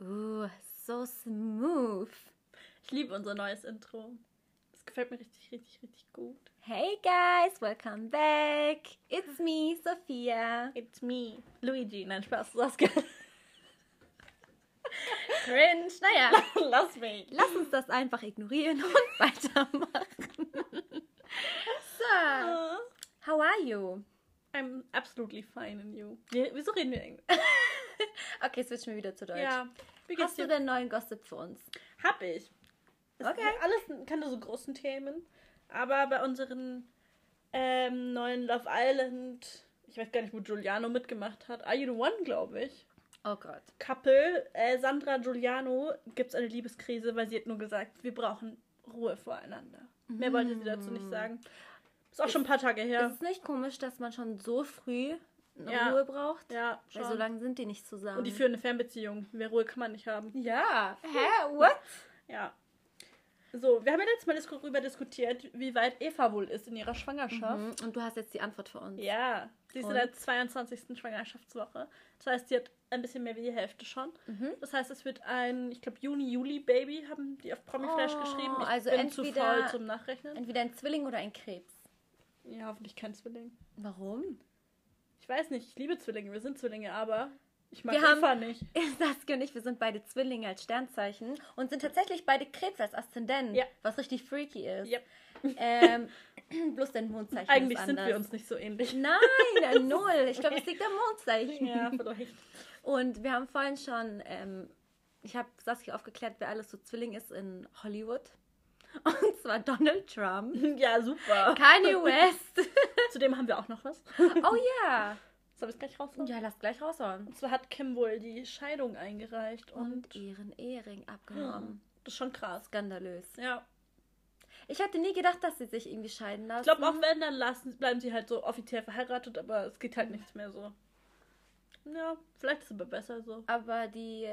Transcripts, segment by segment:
Uh, so smooth. Ich liebe unser neues Intro. Das gefällt mir richtig, richtig, richtig gut. Hey guys, welcome back. It's me, Sophia. It's me, Luigi. Nein, Spaß, Saskia. Cringe. Naja, Lass mich. lass uns das einfach ignorieren und weitermachen. How are you? I'm absolutely fine in you. Wieso reden wir Englisch? Okay, switchen wir wieder zu Deutsch. Ja. Hast du denn neuen Gossip für uns? Hab ich. Es Okay. Alles keine so großen Themen. Aber bei unseren ähm, neuen Love Island, ich weiß gar nicht, wo Giuliano mitgemacht hat. Are You the One, glaube ich. Oh Gott. Couple, äh, Sandra Giuliano, gibt es eine Liebeskrise, weil sie hat nur gesagt, wir brauchen Ruhe voreinander. Mehr wollte sie dazu nicht sagen. Ist auch schon ein paar Tage her. Ist es nicht komisch, dass man schon so früh eine Ja. Ruhe braucht? Ja, Weil so schon. lange sind die nicht zusammen. Und die führen eine Fernbeziehung. Mehr Ruhe kann man nicht haben. Ja. Hä? What? Ja. So, wir haben ja letztes Mal darüber diskutiert, wie weit Eva wohl ist in ihrer Schwangerschaft. Mhm. Und du hast jetzt die Antwort für uns. Ja, sie ist in der 22. Schwangerschaftswoche. Das heißt, sie hat ein bisschen mehr wie die Hälfte schon. Mhm. Das heißt, es wird ein, ich glaube, Juni-Juli-Baby, haben die auf Promiflash Oh, geschrieben. Ich also bin zu entweder- faul zum Nachrechnen. Entweder ein Zwilling oder ein Krebs. Ja, hoffentlich kein Zwilling. Warum? Ich weiß nicht, ich liebe Zwillinge, wir sind Zwillinge, aber ich mag Wir haben- Eva nicht. Saskia und ich, wir sind beide Zwillinge als Sternzeichen und sind tatsächlich beide Krebs als Aszendent, Ja. was richtig freaky ist. Yep. Ähm, bloß dein Mondzeichen Eigentlich sind wir uns nicht so ähnlich. Nein, äh, null. Ich glaube, es liegt am Mondzeichen. Ja, vielleicht. Und wir haben vorhin schon, ähm, ich habe Saskia aufgeklärt, wer alles so Zwilling ist in Hollywood. Und zwar Donald Trump, Ja, super. Kanye West. Zudem haben wir auch noch was. Oh ja. Soll ich es gleich raushauen? Ja, lass gleich raushauen. Und zwar hat Kim wohl die Scheidung eingereicht und, Und ihren Ehering abgenommen. das ist schon krass. Skandalös. Ja. Ich hätte nie gedacht, dass sie sich irgendwie scheiden lassen. Ich glaube, auch wenn, dann lassen, bleiben sie halt so offiziell verheiratet, aber es geht halt nichts mehr so. Ja, vielleicht ist es aber besser so. Aber die,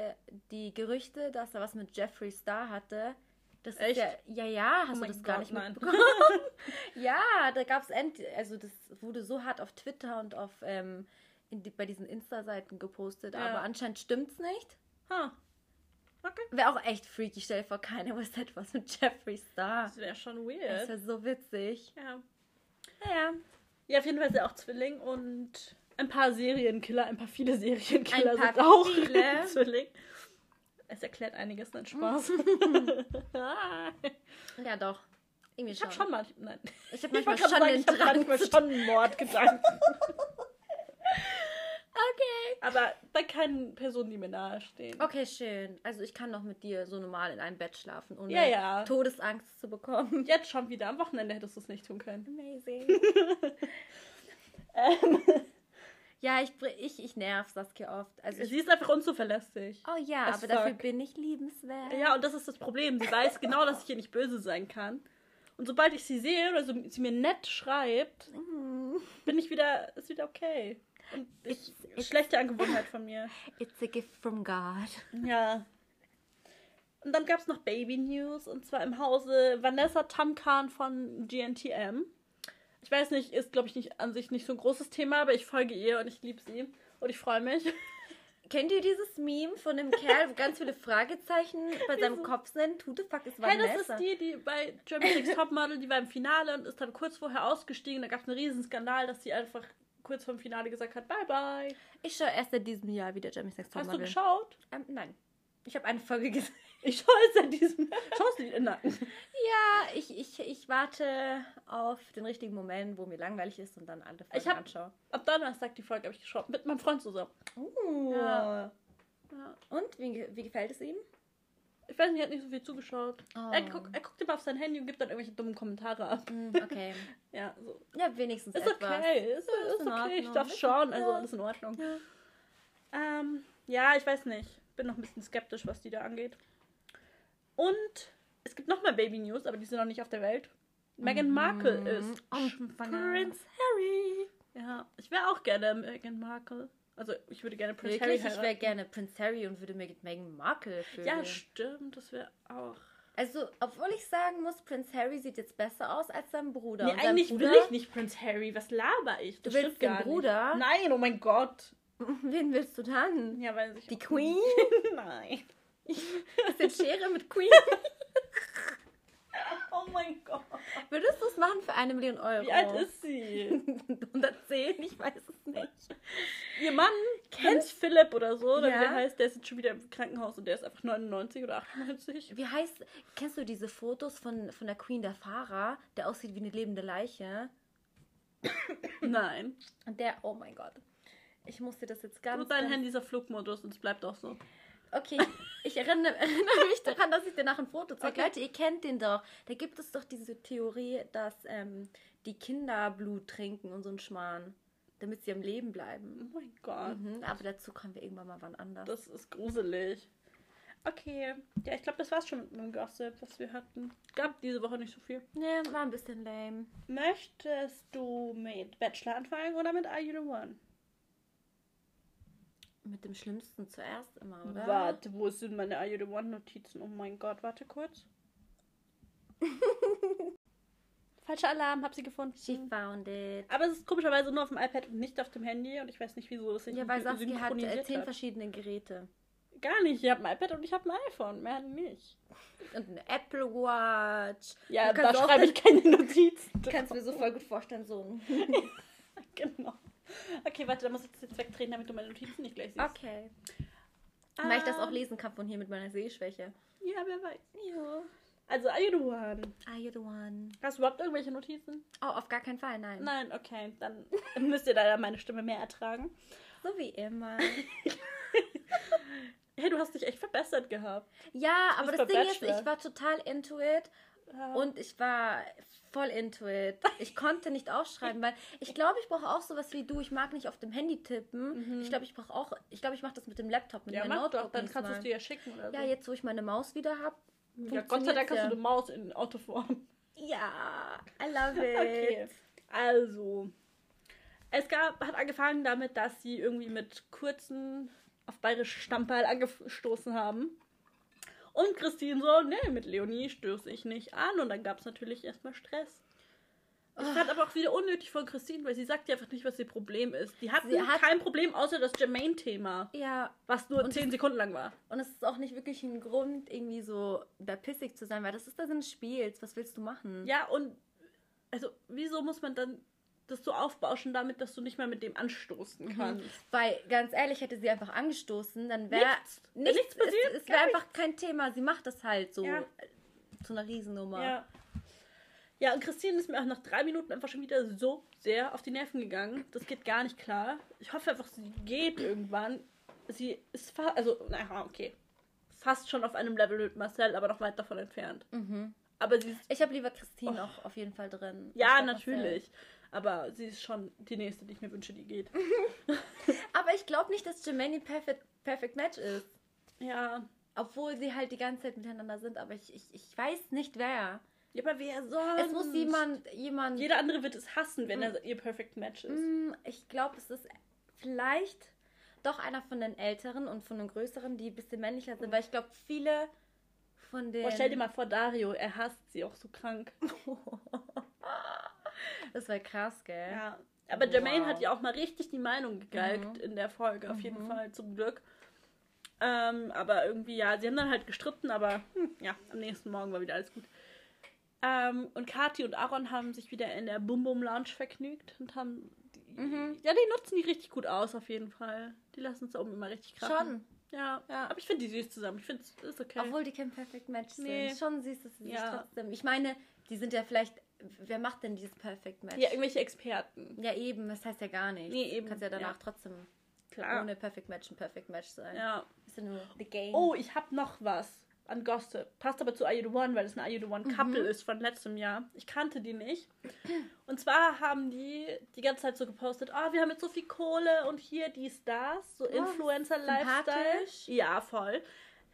die Gerüchte, dass er was mit Jeffree Star hatte, das Echt? ist ja, ja, ja, hast Oh du das gar Gott, nicht nein. mitbekommen? ja, da gab es end, also das wurde so hart auf Twitter und auf ähm, die, bei diesen Insta-Seiten gepostet, Ja. aber anscheinend stimmt's nicht. Ha. Okay. Wäre auch echt freaky, stell dir vor, keiner wusste etwas mit Jeffree Star. Das wäre schon Das weird. wäre so witzig. Ja. Naja, ja, auf jeden Fall ist er auch Zwilling und ein paar Serienkiller, ein paar viele Serienkiller paar sind auch viele. Zwilling. Es erklärt einiges, nein, Spaß. ja doch. Irgendwie ich habe schon mal, nein. Ich habe manchmal schon sagen, ich Drang manchmal schon einen Mordgedanken. Okay. Aber bei keinen Personen, die mir nahestehen. Okay, schön. Also ich kann noch mit dir so normal in einem Bett schlafen, ohne Ja, ja. Todesangst zu bekommen. Jetzt schon wieder. Am Wochenende hättest du es nicht tun können. Amazing. Ähm, ja, ich, ich, ich nerv Saskia oft. Also sie ist einfach unzuverlässig. oh ja, as aber dafür fuck. bin ich liebenswert. Ja, und das ist das Problem. Sie weiß genau, dass ich ihr nicht böse sein kann. Und sobald ich sie sehe oder so, sie mir nett schreibt, Mm, bin ich wieder, ist wieder okay. Und ich, It's- it's- schlechte Angewohnheit von mir. It's a gift from God. Ja. Und dann gab es noch Baby News und zwar im Hause Vanessa Tamkan von GNTM. Ich weiß nicht, ist glaube ich nicht an sich nicht so ein großes Thema, aber ich folge ihr und ich liebe sie und ich freue mich. Kennt ihr dieses Meme von dem Kerl, wo ganz viele Fragezeichen bei seinem? Kopf sind? Who the fuck is Hey, Vanessa? das ist die, die bei Germany's Next Topmodel, die war im Finale und ist dann kurz vorher ausgestiegen. Da gab es einen riesen Skandal, dass sie einfach kurz vorm Finale gesagt hat, bye bye. Ich schaue erst seit diesem Jahr wieder Jeremy's Next Hast du Topmodel. geschaut? Ähm, nein. Ich habe eine Folge gesehen. Ich schaue es seit diesem. Schaust du die? Nein. Ja, ich, ich, ich warte auf den richtigen Moment, wo mir langweilig ist und dann alle Folgen Ich hab- anschaue. Ab Donnerstag die Folge habe ich geschaut. Mit meinem Freund zusammen. Uh. Ja. Ja. Und wie, wie gefällt es ihm? Ich weiß nicht, er hat nicht so viel zugeschaut. Oh. Er, guckt, er guckt immer auf sein Handy und gibt dann irgendwelche dummen Kommentare ab. Hm, okay. Ja, so. Ja, wenigstens Ist etwas. okay, ist, Ja, ist, ist in okay. Ich darf schauen, also alles in Ordnung. Ja. Ähm, ja, ich weiß nicht. Bin noch ein bisschen skeptisch, was die da angeht. Und es gibt noch mehr Baby News, aber die sind noch nicht auf der Welt. Meghan Markle ist Oh, schwanger. Prince Harry. Ja, ich wäre auch gerne Meghan Markle. Also ich würde gerne Prince Wirklich, Harry ich wäre gerne Prince Harry und würde mir Meghan Markle für. Ja, stimmt, das wäre auch. Also, obwohl ich sagen muss, Prince Harry sieht jetzt besser aus als sein Bruder. Nee, eigentlich Bruder, will ich nicht Prince Harry. Was laber ich? Du Das willst stimmt den Bruder? Nicht. Nein, oh mein Gott. Wen willst du dann? Ja, weiß ich Die Queen? Nein. Ist jetzt Schere mit Queen? Oh mein Gott. Würdest du es machen für eine Million Euro? Wie alt ist sie? 110, ich weiß es nicht. Ihr Mann kennt Philipp oder so, oder Ja. wie der heißt, der ist jetzt schon wieder im Krankenhaus und der ist einfach 99 oder 98. Wie heißt, kennst du diese Fotos von, von der Queen der Fahrer, der aussieht wie eine lebende Leiche? Nein. Und der, oh mein Gott. Ich musste das jetzt ganz. Du dein ganz- Handy ist auf Flugmodus und es bleibt auch so. Okay, ich erinnere, erinnere mich daran, dass ich dir nach ein Foto zeige. Okay. Leute, ihr kennt den doch. Da gibt es doch diese Theorie, dass ähm, die Kinder Blut trinken und so ein Schmarrn, damit sie am Leben bleiben. Oh mein Gott. Mhm, aber dazu kommen wir irgendwann mal wann anders. Das ist gruselig. Okay. Ja, ich glaube, das war's schon mit meinem Gossip, was wir hatten. Gab diese Woche nicht so viel. Nee, war ein bisschen lame. Möchtest du mit Bachelor anfangen oder mit Are You the One? Mit dem Schlimmsten zuerst immer, oder? Warte, wo sind meine Are You the One Notizen? Oh mein Gott, warte kurz. Falscher Alarm, hab sie gefunden. She found it. Aber es ist komischerweise nur auf dem iPad und nicht auf dem Handy und ich weiß nicht, wieso das sich Ja, weil Saskia hat äh, zehn verschiedene Geräte. Gar nicht. Ich habe ein iPad und ich habe ein iPhone. Mehr nicht. Und eine Apple Watch. Ja, da schreibe ich keine Notizen. Kannst du mir so voll gut vorstellen, so. ein- Genau. Okay, warte, da muss ich das jetzt wegdrehen, damit du meine Notizen nicht gleich siehst. Okay. Weil ich das auch Ähm, lesen kann von hier mit meiner Sehschwäche. Ja, wer weiß. Ja. Also, Are You the One? Are you the one? Hast du überhaupt irgendwelche Notizen? Oh, auf gar keinen Fall, nein. Nein, okay. Dann müsst ihr leider meine Stimme mehr ertragen. So wie immer. Hey, du hast dich echt verbessert gehabt. Ja, aber das Ding ist, ich war total into it Ja. und ich war voll into it. Ich konnte nicht aufschreiben, weil ich glaube, ich brauche auch sowas wie du. Ich mag nicht auf dem Handy tippen. Ich glaube, ich brauche auch, ich glaube, ich mache das mit dem Laptop, mit Mhm. ja, meinem Notebook. doch. Dann kannst du es dir ja schicken oder so. Ja, jetzt, wo ich meine Maus wieder habe. Ja, Gott sei Dank hast du eine Maus in Autoform. Ja, I love it. Okay. Also, es gab, hat angefangen damit, dass sie irgendwie mit kurzen auf bayerische Stammball angestoßen haben. Und Christine so, nee, mit Leonie stöße ich nicht an. Und dann gab es natürlich erstmal Stress. Ich Ah. fand aber auch wieder unnötig von Christine, weil sie sagt ja einfach nicht, was ihr Problem ist. Die hat- kein Problem außer das Jermaine-Thema, Ja, was nur Und- zehn Sekunden lang war. und es ist auch nicht wirklich ein Grund, irgendwie so da pissig zu sein, weil das ist das Sinn des Spiels. Was willst du machen? Ja, und also, wieso muss man dann das so aufbauschen damit, dass du nicht mal mit dem anstoßen kannst? Weil, ganz ehrlich, hätte sie einfach angestoßen, dann wäre Nichts. Wäre nichts passiert, Es, es wäre einfach kein Thema. Sie macht das halt so Ja. äh, zu einer Riesennummer. Ja. Ja, und Christine ist mir auch nach drei Minuten einfach schon wieder so sehr auf die Nerven gegangen. Das geht gar nicht klar. Ich hoffe einfach, sie geht irgendwann. Sie ist fast, also, naja, okay. Fast schon auf einem Level mit Marcel, aber noch weit davon entfernt. Mhm. Aber sie ist, Ich habe lieber Christine auch auf jeden Fall drin. ja, anstatt Marcel. Aber sie ist schon die nächste, die ich mir wünsche, die geht. Aber ich glaube nicht, dass Jermaine Perfect, Perfect Match ist. Ja. Obwohl sie halt die ganze Zeit miteinander sind, aber ich, ich, ich weiß nicht wer. Ja, aber wer sonst? Es muss jemand, jemand. Jeder andere wird es hassen, wenn er ihr Perfect Match ist. Mm, ich glaube, es ist vielleicht doch einer von den Älteren und von den Größeren, die ein bisschen männlicher sind, weil ich glaube, viele von den. Boah, stell dir mal vor, Dario, er hasst sie auch so krank. Das war krass, gell? Ja. Aber Jermaine Wow. hat ja auch mal richtig die Meinung gegeigt Mhm. in der Folge, auf jeden Fall, zum Glück. Ähm, aber irgendwie, ja, sie haben dann halt gestritten, aber hm, ja, am nächsten Morgen war wieder alles gut. Ähm, und Kathi und Aaron haben sich wieder in der Bum Bum Lounge vergnügt und haben. Die, Mhm. Ja, die nutzen die richtig gut aus, auf jeden Fall. Die lassen es da oben immer richtig krachen. Schon. Ja, Ja. aber ich finde die süß zusammen. Ich finde es ist okay. Obwohl die kein Perfect Match Nee. sind. Schon siehst du sie sich Ja. trotzdem. Ich meine, die sind ja vielleicht. Wer macht denn dieses Perfect Match? ja, irgendwelche Experten. Ja, eben, das heißt ja gar nichts. Nee, eben, Du kannst ja danach ja. trotzdem Klar. ohne Perfect Match ein Perfect Match sein. Ja. Ist ja nur the game. Oh, ich habe noch was an Gossip. Passt aber zu Are You the One, weil es ein Are You the One Couple ist von letztem Jahr. Ich kannte die nicht. Und zwar haben die die ganze Zeit so gepostet, ah, wir haben jetzt so viel Kohle und hier dies, das. So Influencer-Lifestyle. sympathisch. Ja, voll.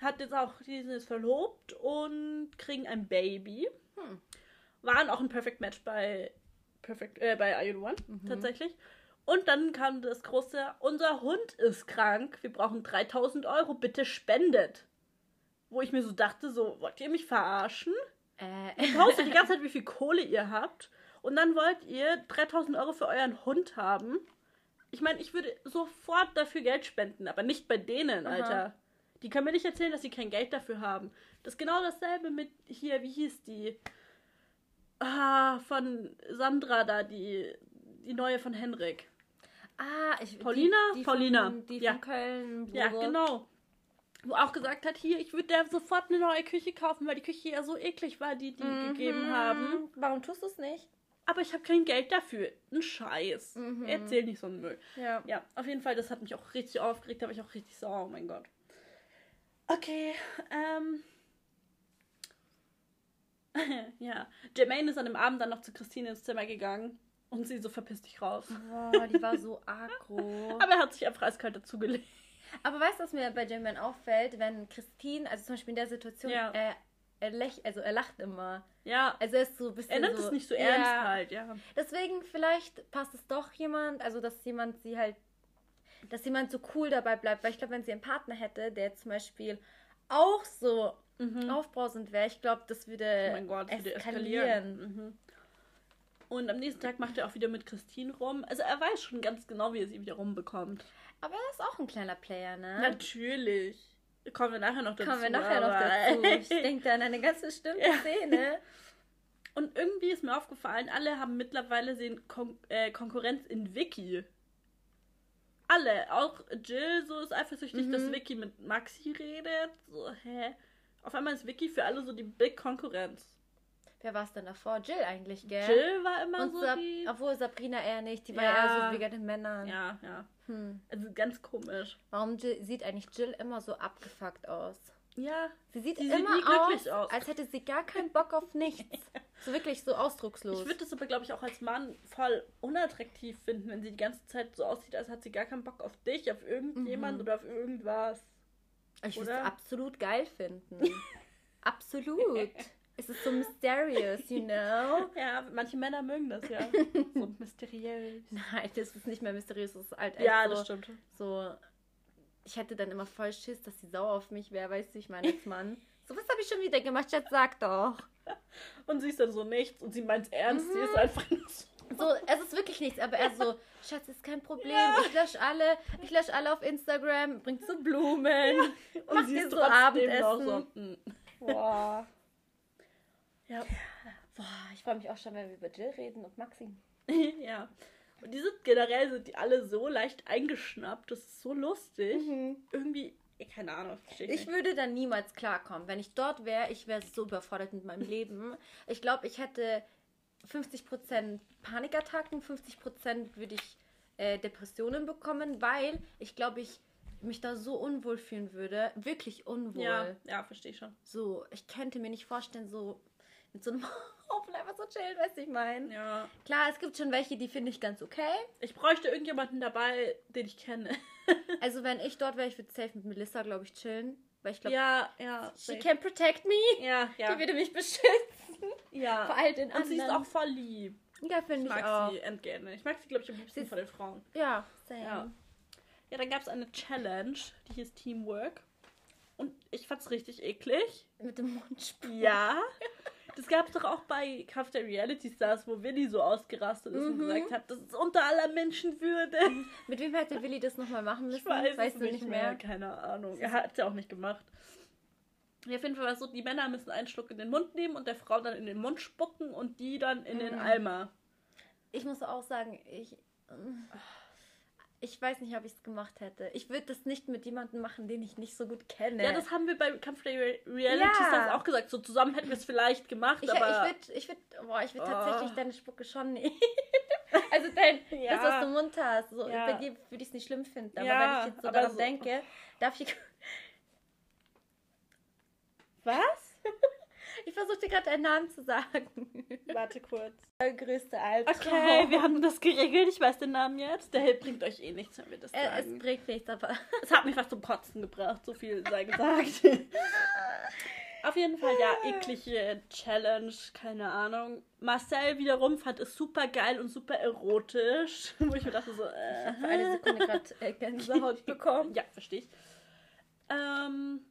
Hat jetzt auch, die sind jetzt verlobt und kriegen ein Baby. Hm. Waren auch ein Perfect Match bei, Perfect, äh, bei Are You the One, Mhm. tatsächlich. Und dann kam das große, unser Hund ist krank, wir brauchen 3000 Euro, bitte spendet. wo ich mir so dachte, so, wollt ihr mich verarschen? Äh, Ihr postet die ganze Zeit, wie viel Kohle ihr habt. Und dann wollt ihr 3000 Euro für euren Hund haben. Ich meine, ich würde sofort dafür Geld spenden, aber nicht bei denen, Aha. Alter. Die können mir nicht erzählen, dass sie kein Geld dafür haben. Das ist genau dasselbe mit hier, wie hieß die? Ah, von Sandra da, die, die neue von Henrik. ah, ich, Paulina? Die, die Paulina. Von, die Ja. von Köln. Ja, Blubber. genau. Wo auch gesagt hat, hier, ich würde der sofort eine neue Küche kaufen, weil die Küche ja so eklig war, die die Mhm. gegeben haben. Warum tust du es nicht? Aber ich habe kein Geld dafür. Ein Scheiß. Mhm. Erzähl nicht so einen Müll. Ja. Ja, auf jeden Fall, das hat mich auch richtig aufgeregt, da war ich auch richtig sauer, oh mein Gott. Okay, ähm. ja, Jermaine ist an dem Abend dann noch zu Christine ins Zimmer gegangen und sie so verpiss dich raus. Boah, die war so aggro. Aber er hat sich einfach eiskalt dazugelegt. Aber weißt du, was mir bei Jamie auffällt, wenn Christine, also zum Beispiel in der Situation, Ja. er, er, läch, also er lacht immer. Ja, Also er ist so ein bisschen er nimmt so, es nicht so ja. ernst halt, ja. Deswegen vielleicht passt es doch jemand, also dass jemand sie halt, dass jemand so cool dabei bleibt, weil ich glaube, wenn sie einen Partner hätte, der zum Beispiel auch so Mhm. aufbrausend wäre, ich glaube, das würde Oh mein Gott, würde eskalieren. Mhm. Und am nächsten Tag macht er auch wieder mit Christine rum. Also er weiß schon ganz genau, wie er sie wieder rumbekommt. Aber er ist auch ein kleiner Player, ne? Natürlich. Kommen wir nachher noch dazu. Kommen wir nachher noch dazu. Ich denke da an eine ganz bestimmte Ja. Szene. Und irgendwie ist mir aufgefallen, alle haben mittlerweile sehen Kon äh, Konkurrenz in Vicky. Alle. Auch Jill so ist eifersüchtig, Mhm. dass Vicky mit Maxi redet. So, hä? Auf einmal ist Vicky für alle so die Big Konkurrenz. Wer war es denn davor? Jill eigentlich, gell? Jill war immer Und so Sab die... obwohl Sabrina eher nicht, die war Ja. eher so wegen den Männern. Ja, ja. Hm. Also ganz komisch. Warum Jill, sieht eigentlich Jill immer so abgefuckt aus? Ja, Sie sieht sieht immer glücklich aus, aus. als hätte sie gar keinen Bock auf nichts. So wirklich so ausdruckslos. Ich würde das aber, glaube ich, auch als Mann voll unattraktiv finden, wenn sie die ganze Zeit so aussieht, als hat sie gar keinen Bock auf dich, auf irgendjemand Mhm. oder auf irgendwas. Ich würde es absolut geil finden. absolut. Es ist so mysterious, you know? Ja, manche Männer mögen das ja. so mysteriös. Nein, das ist nicht mehr mysteriös, das ist halt echt Ja, so, das stimmt. so. Ich hätte dann immer voll Schiss, dass sie sauer auf mich wäre, weißt du, ich meine Mann. So, was habe ich schon wieder gemacht? Schatz, sag doch. Und sie ist dann so nichts und sie meint ernst. Sie Mhm. ist einfach nur so. So, es ist wirklich nichts, aber er so, Schatz, ist kein Problem. Ich lösche alle, ich lösche alle auf Instagram, bringt so Blumen. Und Mach sie dir ist so Abendessen. so. Boah. Ja. Boah, ich freue mich auch schon, wenn wir über Jill reden und Maxi. ja. Und die sind generell sind die alle so leicht eingeschnappt. Das ist so lustig. Irgendwie, keine Ahnung, ich Ich würde da niemals klarkommen. Wenn ich dort wäre, ich wäre so überfordert mit meinem Leben. Ich glaube, ich hätte 50% Panikattacken, 50% würde ich äh, Depressionen bekommen, weil ich glaube, ich mich da so unwohl fühlen würde. Wirklich unwohl. Ja, ja, verstehe ich schon. So, ich könnte mir nicht vorstellen, so mit so einem Haufen einfach so chillen, weißt du, ich meine. Ja. Klar, es gibt schon welche, die finde ich ganz okay. Ich bräuchte irgendjemanden dabei, den ich kenne. Also, wenn ich dort wäre, ich würde safe mit Melissa, glaube ich, chillen. Weil ich glaube, Ja, ja. she safe. can protect me. Ja, ja. Die würde mich beschützen. Ja. Vor all den Und sie ist anderen. auch voll lieb. Ja, Ich finde ich, mag auch. sie entgegen. Ich mag sie, glaube ich, am liebsten von den Frauen. Ja, same. Ja. Ja, dann gab es eine Challenge, die hieß Teamwork. Und ich fand's richtig eklig. Mit dem Mundspruch. Ja. Das gab es doch auch bei Kampf der Reality Stars, wo Willi so ausgerastet ist und Mhm. gesagt hat, das ist unter aller Menschenwürde. Mit wem hätte Willi das nochmal machen müssen? Ich weiß weißt es du nicht mehr. Keine Ahnung. Er hat es ja auch nicht gemacht. Auf jeden Fall war es so, die Männer müssen einen Schluck in den Mund nehmen und der Frau dann in den Mund spucken und die dann in den Mhm. Eimer. Ich muss auch sagen, ich. Ich weiß nicht, ob ich es gemacht hätte. Ich würde das nicht mit jemandem machen, den ich nicht so gut kenne. Ja, das haben wir bei Kampf der Re- Reality Ja. Auch gesagt. So zusammen hätten wir es vielleicht gemacht, Ich, aber... ich würde ich würd, boah, ich würd Oh. tatsächlich deine Spucke schon nehmen. also dein, Ja. das, was du im Mund hast. So, Ja. Bei dir würde ich es nicht schlimm finden. Aber Ja, wenn ich jetzt so daran so- denke, darf ich. Was? Ich versuchte gerade deinen Namen zu sagen. Warte kurz. Der größte Albtraum. Okay, wir haben das geregelt. Ich weiß den Namen jetzt. Der Held bringt euch eh nichts, wenn wir das Äh, es sagen. bringt nichts, aber. Es hat mich fast zum Kotzen gebracht, so viel sei gesagt. Auf jeden Fall, ja, eklige Challenge, keine Ahnung. Marcel wiederum fand es super geil und super erotisch. Wo ich mir dachte so, äh. Ich habe für eine Sekunde gerade äh, Gänsehaut bekommen. Ja, verstehe ich. Ähm,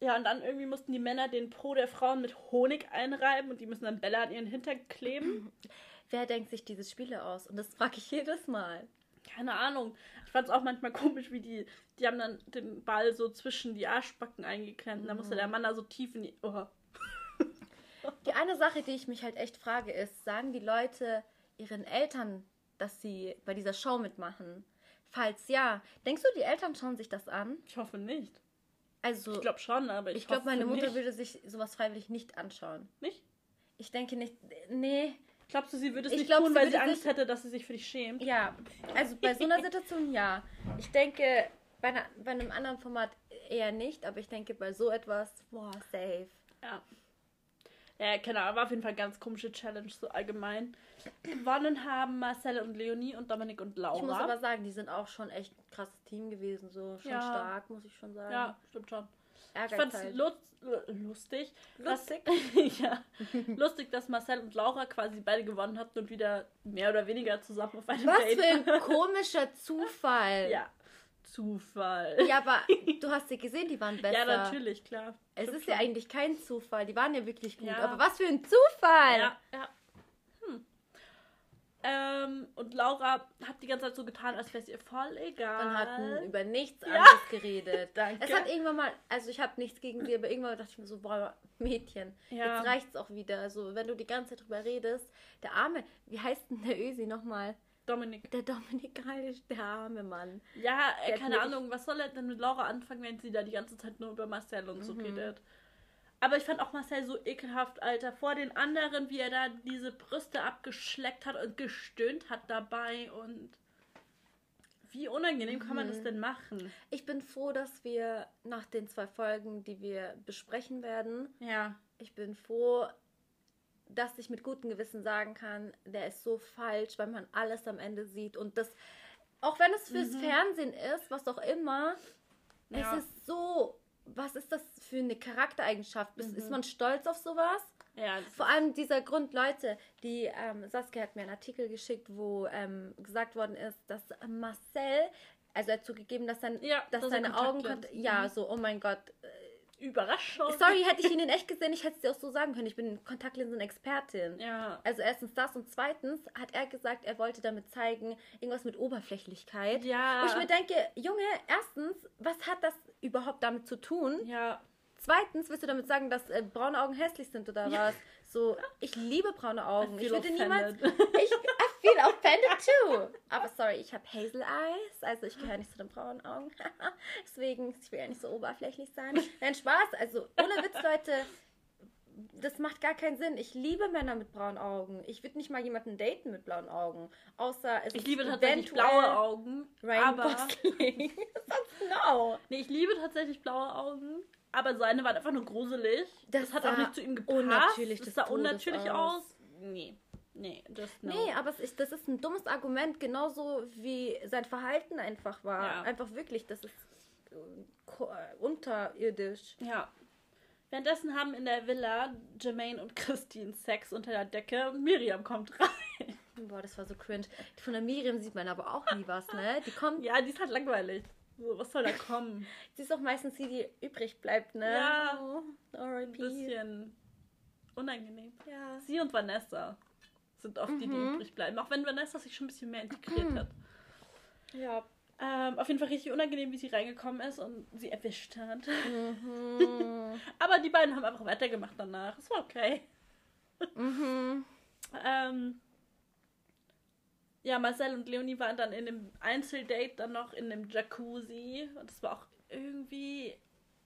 Ja, und dann irgendwie mussten die Männer den Po der Frauen mit Honig einreiben und die müssen dann Bälle an ihren Hintern kleben. Wer denkt sich diese Spiele aus? Und das frage ich jedes Mal. Keine Ahnung. Ich fand es auch manchmal komisch, wie die, die haben dann den Ball so zwischen die Arschbacken eingeklemmt. Und dann musste der Mann da so tief in die. Oh. Die eine Sache, die ich mich halt echt frage, ist, sagen die Leute ihren Eltern, dass sie bei dieser Show mitmachen? Falls ja, denkst du, die Eltern schauen sich das an? Ich hoffe nicht. Also, Ich glaube schon, aber ich, ich glaube, meine Mutter nicht. würde sich sowas freiwillig nicht anschauen. Nicht? Ich denke nicht, nee, Glaubst du, sie würde es Ich nicht glaub, tun, sie weil sie Angst hätte, dass sie sich für dich schämt? ja, also bei so einer Situation ja. Ich denke, bei, einer, bei einem anderen Format eher nicht, aber ich denke, bei so etwas, boah, safe. Ja. Ja, keine Ahnung, war auf jeden Fall eine ganz komische Challenge, so allgemein. Gewonnen haben Marcel und Leonie und Dominik und Laura. Ich muss aber sagen, die sind auch schon echt ein krasses Team gewesen, so schon Ja. stark, muss ich schon sagen. ja, stimmt schon. Ich Ehrgeiz fand's halt. lust, äh, lustig. Lustig? Dass, ja, lustig, dass Marcel und Laura quasi beide gewonnen hatten und wieder mehr oder weniger zusammen auf einem Was Date für ein komischer Zufall. Ja, Zufall. Ja, aber du hast sie gesehen, die waren besser. Ja, natürlich, klar. Es Stimmt ist ja schon. eigentlich kein Zufall. Die waren ja wirklich gut. Ja. Aber was für ein Zufall! Ja, ja. Hm. Ähm, und Laura hat die ganze Zeit so getan, als wäre es ihr voll egal. Und hatten über nichts Ja. anderes geredet. Danke. Es hat irgendwann mal, also ich habe nichts gegen sie, aber irgendwann dachte ich mir so, boah, Mädchen, Ja. jetzt reicht's auch wieder. Also wenn du die ganze Zeit drüber redest, der arme, wie heißt denn der Ösi nochmal? Dominik. Der Dominik Heilisch, der arme Mann. Ja, äh, keine Ahnung, was soll er denn mit Laura anfangen, wenn sie da die ganze Zeit nur über Marcel und so Mhm. redet? Aber ich fand auch Marcel so ekelhaft, Alter. Vor den anderen, wie er da diese Brüste abgeschleckt hat und gestöhnt hat dabei und. Wie unangenehm kann man Mhm. das denn machen? Ich bin froh, dass wir nach den zwei Folgen, die wir besprechen werden, Ja. ich bin froh, dass ich mit gutem Gewissen sagen kann, der ist so falsch, weil man alles am Ende sieht. Und das, auch wenn es fürs Mhm. Fernsehen ist, was auch immer, Ja. es ist so, was ist das für eine Charaktereigenschaft? Ist, Mhm. ist man stolz auf sowas? Ja, Vor allem dieser Grund, Leute, die ähm, Saskia hat mir einen Artikel geschickt, wo ähm, gesagt worden ist, dass Marcel, also er hat zugegeben, dass, sein, Ja, dass dass seine Augen, ja, Mhm. so, oh mein Gott, Überraschung. Sorry, hätte ich ihn in echt gesehen, ich hätte es dir auch so sagen können. Ich bin Kontaktlinsen-Expertin. Ja. Also erstens das und zweitens hat er gesagt, er wollte damit zeigen, irgendwas mit Oberflächlichkeit. Ja. Wo ich mir denke, Junge, erstens, was hat das überhaupt damit zu tun? Ja. Zweitens, willst du damit sagen, dass äh, braune Augen hässlich sind oder was? So, ich liebe braune Augen. Ich würde niemals. Ich feel offended too. Aber sorry, ich habe Hazel Eyes, also ich gehöre nicht zu den braunen Augen. Deswegen, ich will ja nicht so oberflächlich sein. Nein, Spaß. Also, ohne Witz, Leute, das macht gar keinen Sinn. Ich liebe Männer mit braunen Augen. Ich würde nicht mal jemanden daten mit blauen Augen. Außer es Ich liebe tatsächlich blaue Augen. Ryan aber. Gosling. no. Nee, ich liebe tatsächlich blaue Augen. Aber seine waren einfach nur gruselig. Das, Das hat auch nicht zu ihm gepasst. unnatürlich das des sah unnatürlich aus. aus. Nee. Nee, das no. Nee, aber ist, das ist ein dummes Argument, genauso wie sein Verhalten einfach war. Ja. Einfach wirklich, das ist äh, äh, unterirdisch. Ja. Währenddessen haben in der Villa Jermaine und Christine Sex unter der Decke und Miriam kommt rein. Boah, das war so cringe. Von der Miriam sieht man aber auch nie was, ne? Die kommt, Ja, die ist halt langweilig. So, was soll da kommen? sie ist auch meistens die, die übrig bleibt, ne? Ja. Oh, Ein bisschen unangenehm. Ja. Sie und Vanessa sind oft die, die Mhm. übrig bleiben. Auch wenn Vanessa sich schon ein bisschen mehr integriert hat. Ja. Ähm, auf jeden Fall richtig unangenehm, wie sie reingekommen ist und sie erwischt hat. Mhm. Aber die beiden haben einfach weitergemacht danach. Es war okay. mhm. Ähm, ja, Marcel und Leonie waren dann in einem Einzeldate dann noch in einem Jacuzzi. Und das war auch irgendwie,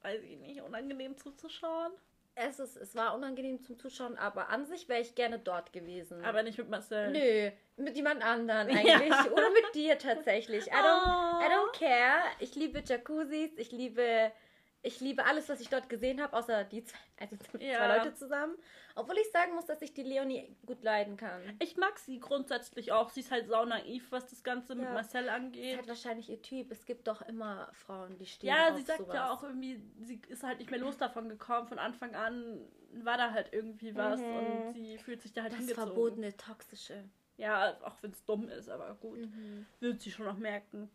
weiß ich nicht, unangenehm zuzuschauen. Es, ist, es war unangenehm zum Zuschauen, aber an sich wäre ich gerne dort gewesen. Aber nicht mit Marcel. Nö, mit jemand anderen Ja. eigentlich. Oder mit dir tatsächlich. I don't, Oh. I don't care. Ich liebe Jacuzzis. Ich liebe, ich liebe alles, was ich dort gesehen habe, außer die zwei, also zwei Ja. Leute zusammen. Obwohl ich sagen muss, dass ich die Leonie gut leiden kann. Ich mag sie grundsätzlich auch. Sie ist halt sau naiv, was das Ganze mit Ja. Marcel Sie angeht. hat wahrscheinlich ihr Typ. Es gibt doch immer Frauen, die stehen Ja, sie sagt sowas. ja auch irgendwie, sie ist halt nicht mehr los davon gekommen. Von Anfang an war da halt irgendwie was Mhm. und sie fühlt sich da halt das hingezogen. verbotene Toxische. Ja, auch wenn es dumm ist, aber gut. Mhm. Wird sie schon noch merken.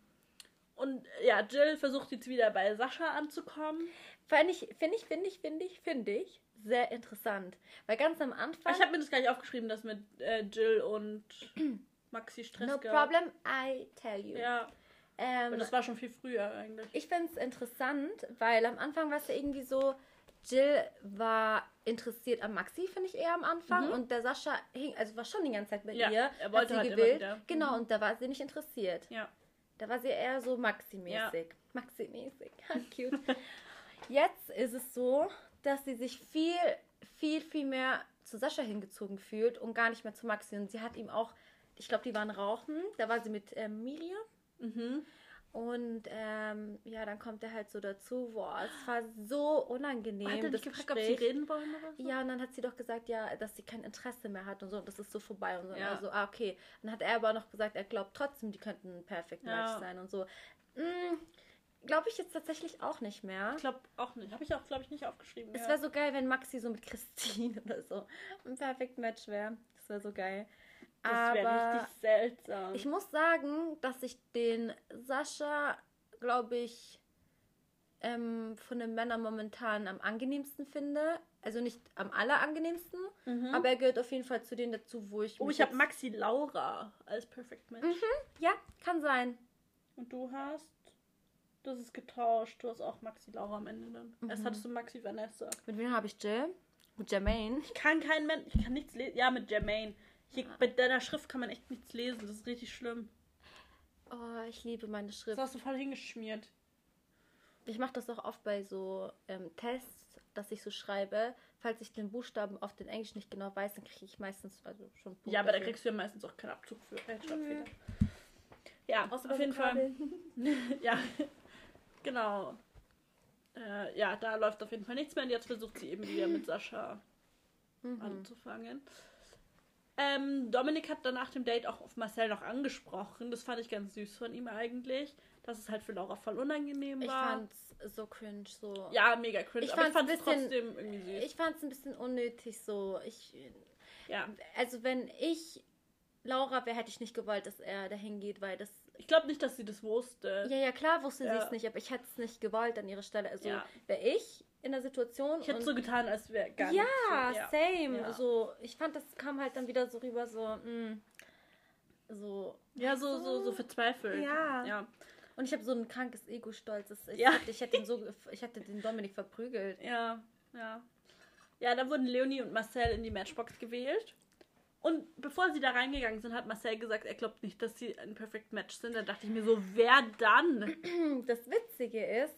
Und ja, Jill versucht jetzt wieder bei Sascha anzukommen. Finde ich, finde ich, finde ich, finde ich, finde ich sehr interessant. Weil ganz am Anfang. Ich habe mir das gar nicht aufgeschrieben, dass mit äh, Jill und Maxi Stress No problem, I tell you. Ja, Ähm, aber das war schon viel früher eigentlich. ich finde es interessant, weil am Anfang war es ja irgendwie so, Jill war interessiert an Maxi, finde ich eher am Anfang. Mhm. Und der Sascha hing, also war schon die ganze Zeit bei Ja, ihr. er wollte hat sie halt immer gewillt. Genau, Mhm. und da war sie nicht interessiert. Ja. Da war sie eher so Maxi-mäßig. Maxi-mäßig. Cute. Jetzt ist es so, dass sie sich viel, viel, viel mehr zu Sascha hingezogen fühlt und gar nicht mehr zu Maxi. Und sie hat ihm auch, ich glaube, die waren rauchen. Da war sie mit ähm, Miriam. Mhm. Und ähm, ja, dann kommt er halt so dazu. Boah, es war so unangenehm. Hat er das gefragt, ob sie Gespräch. reden wollen oder so? Ja, und dann hat sie doch gesagt, ja, dass sie kein Interesse mehr hat und so, und das ist so vorbei und so. Ja. Also, ah, okay. Dann hat er aber noch gesagt, er glaubt trotzdem, die könnten ein Perfect Match Ja. sein und so. Hm, glaube ich jetzt tatsächlich auch nicht mehr. Ich glaube auch nicht. Habe ich auch, glaube ich, nicht aufgeschrieben. Es wäre so geil, wenn Maxi so mit Christine oder so ein Perfect Match wäre. Das wäre so geil. Das wäre richtig seltsam. ich muss sagen, dass ich den Sascha, glaube ich, ähm, von den Männern momentan am angenehmsten finde. Also nicht am allerangenehmsten, Mhm. aber er gehört auf jeden Fall zu denen dazu, wo ich. oh, ich habe Maxi Laura als Perfect Match. Ja, kann sein. Und du hast. Das ist getauscht. Du hast auch Maxi Laura am Ende dann. Erst hattest du Maxi Vanessa. Mit wem habe ich Jill? Mit Jermaine. Ich kann keinen Mensch. Ich kann nichts lesen. Ja, mit Jermaine. Hier, Bei deiner Schrift kann man echt nichts lesen. Das ist richtig schlimm. Oh, ich liebe meine Das Schrift. hast du voll hingeschmiert. Ich mache das auch oft bei so ähm, Tests, dass ich so schreibe. Falls ich den Buchstaben auf den Englisch nicht genau weiß, dann kriege ich meistens also schon Punkte Ja, aber da kriegst du ja meistens auch keinen Abzug für Rechtschreibfehler. Ja, Außer auf jeden Fall. Vokabeln. ja, genau. Äh, ja, da läuft auf jeden Fall nichts mehr. Und jetzt versucht sie eben wieder mit Sascha Mhm. anzufangen. Ähm, Dominik hat dann nach dem Date auch auf Marcel noch angesprochen. Das fand ich ganz süß von ihm eigentlich. Dass es halt für Laura voll unangenehm Ich war. fand's so cringe, so. ja, mega cringe. Ich aber ich fand's fand es ein bisschen- trotzdem irgendwie süß. Ich fand's ein bisschen unnötig, so. Ich, ja. also wenn ich Laura wäre, hätte ich nicht gewollt, dass er dahin geht, weil das. Ich glaube nicht, dass sie das wusste. Ja, ja, klar wusste sie Ja. es nicht, aber ich hätte es nicht gewollt an ihrer Stelle. Also Ja. wäre ich in der Situation. Ich hätte so getan, als wäre gar ja, nichts. same. Ja. So, ich fand, das kam halt dann wieder so rüber, so, mh, so. Ja, so, so, so verzweifelt. Ja. ja. Und ich habe so ein krankes Ego-Stolz. Ich, Ja. hätte- ich hätte ihn so, ich hätte den Dominik verprügelt. Ja, ja. Ja, da wurden Leonie und Marcel in die Matchbox gewählt. Und bevor sie da reingegangen sind, hat Marcel gesagt, er glaubt nicht, dass sie ein Perfect Match sind. Da dachte ich mir so, wer dann? Das Witzige ist,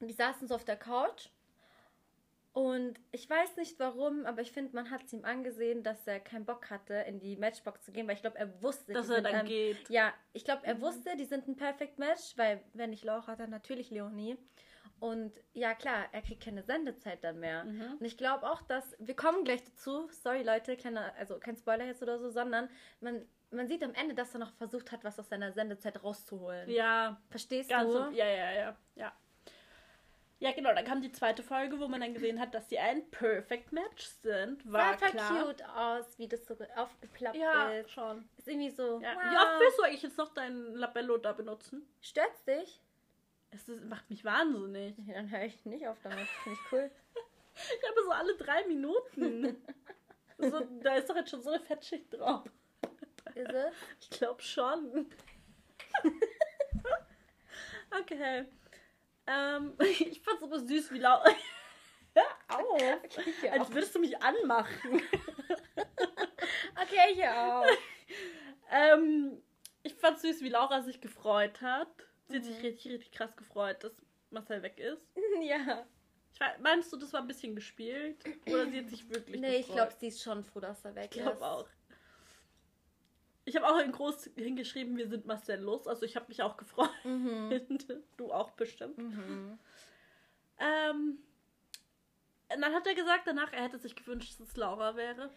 die saßen so auf der Couch und ich weiß nicht warum, aber ich finde, man hat es ihm angesehen, dass er keinen Bock hatte, in die Matchbox zu gehen, weil ich glaube, er wusste, Dass er dann ein- geht. Ja, ich glaube, er Mhm. wusste, die sind ein Perfect Match, weil wenn nicht Laura, dann natürlich Leonie. Und ja, klar, er kriegt keine Sendezeit dann mehr. Mhm. Und ich glaube auch, dass, wir kommen gleich dazu, sorry Leute, kleiner, also kein Spoiler jetzt oder so, sondern man, man sieht am Ende, dass er noch versucht hat, was aus seiner Sendezeit rauszuholen. Ja, Verstehst ganz du? so, ja, ja, ja, ja. Ja, genau, dann kam die zweite Folge, wo man dann gesehen hat, dass sie ein Perfect Match sind. War Sah klar. cute aus, wie das so aufgeplappt Ja, ist. schon. Ist irgendwie so, Ja. wow. Wie oft willst du eigentlich jetzt noch dein Labello da benutzen? Stört's dich? Es ist, macht mich wahnsinnig. Ja, dann höre ich nicht auf damit. Finde ich cool. Ich habe so alle drei Minuten. so, da ist doch jetzt schon so eine Fettschicht drauf. Ist es? Ich glaube schon. okay. Ähm, ich fand's aber süß, wie laut. Hör auf! hier Als würdest du mich anmachen. Okay, hier auch. ähm, ich fand's süß, wie Laura sich gefreut hat. Sie hat Mhm. sich richtig, richtig krass gefreut, dass Marcel weg ist. ja. Ich weiß, meinst du, das war ein bisschen gespielt? Oder sie hat sich wirklich Nee, ich gefreut? glaube, sie ist schon froh, dass er weg Ich ist. glaube auch. Ich habe auch in groß hingeschrieben, wir sind Marcel los. Also ich habe mich auch gefreut. Mhm. Du auch bestimmt. Mhm. Ähm, dann hat er gesagt danach, er hätte sich gewünscht, dass es Laura wäre.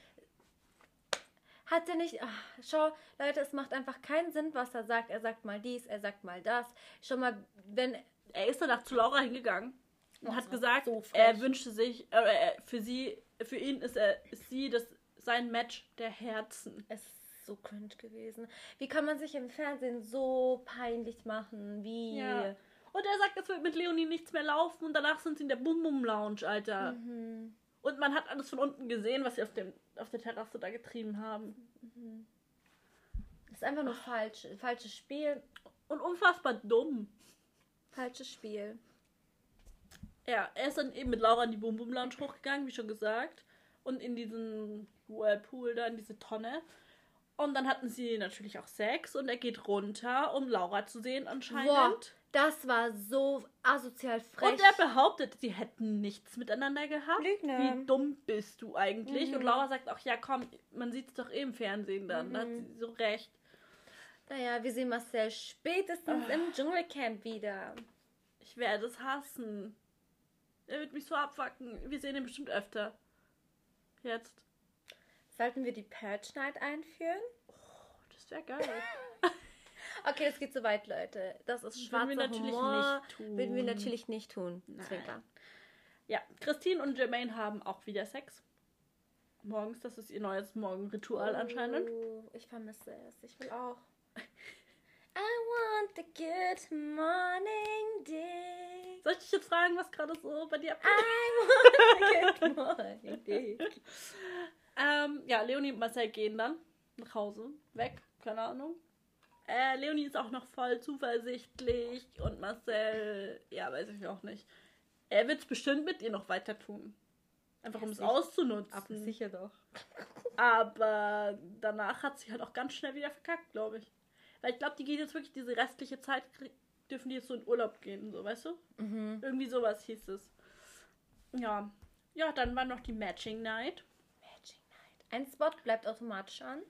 Hat er nicht. Ach, schau, Leute, es macht einfach keinen Sinn, was er sagt. Er sagt mal dies, er sagt mal das. Schon mal, wenn. Er ist danach zu Laura hingegangen und Oh, hat gesagt, so er wünschte sich, äh, er- für sie, für ihn ist er, ist sie das sein Match der Herzen. Es so cringe gewesen. Wie kann man sich im Fernsehen so peinlich machen? Wie? Ja. Und er sagt, es wird mit Leonie nichts mehr laufen und danach sind sie in der Bum Bum Lounge, Alter. Mhm. Und man hat alles von unten gesehen, was sie auf, dem, auf der Terrasse da getrieben haben. Das ist einfach nur falsch. Falsches Spiel. Und unfassbar dumm. Falsches Spiel. Ja, er ist dann eben mit Laura in die Bum Bum Lounge hochgegangen, wie schon gesagt. Und in diesen Whirlpool da, in diese Tonne. Und dann hatten sie natürlich auch Sex und er geht runter, um Laura zu sehen anscheinend. Boah, das war so asozial frech. Und er behauptet, sie hätten nichts miteinander gehabt. Lügner. Wie dumm bist du eigentlich? Mhm. Und Laura sagt auch, ja komm, man sieht es doch eh im Fernsehen dann. Da hat Mhm. sie so recht. naja, wir sehen Marcel spätestens Ah. im Dschungelcamp wieder. Ich werde es hassen. Er wird mich so abfacken. Wir sehen ihn bestimmt öfter. Jetzt. Sollten wir die Purge Night einführen? Das wäre geil. Okay, das geht zu weit, Leute. Das ist Würden schwarzer wir natürlich Humor. nicht tun. Würden wir natürlich nicht tun. Nein. Zwinker. Ja, Christine und Jermaine haben auch wieder Sex. Morgens, das ist ihr neues Morgenritual anscheinend. Oh, ich vermisse es. Ich will auch. I want the good morning dick. Soll ich dich jetzt fragen, was gerade so bei dir abgeht? I want the good morning dick. Ähm, ja, Leonie und Marcel gehen dann nach Hause. Weg, keine Ahnung. Äh, Leonie ist auch noch voll zuversichtlich und Marcel, ja, weiß ich auch nicht. Er wird es bestimmt mit ihr noch weiter tun. Einfach um es auszunutzen. sicher doch. Aber danach hat sie halt auch ganz schnell wieder verkackt, glaube ich. Weil ich glaube, die gehen jetzt wirklich diese restliche Zeit, dürfen die jetzt so in Urlaub gehen, so, weißt du? Mhm. Irgendwie sowas hieß es. Ja. Ja, dann war noch die Matching Night. Magic Night. Ein Spot bleibt automatisch an.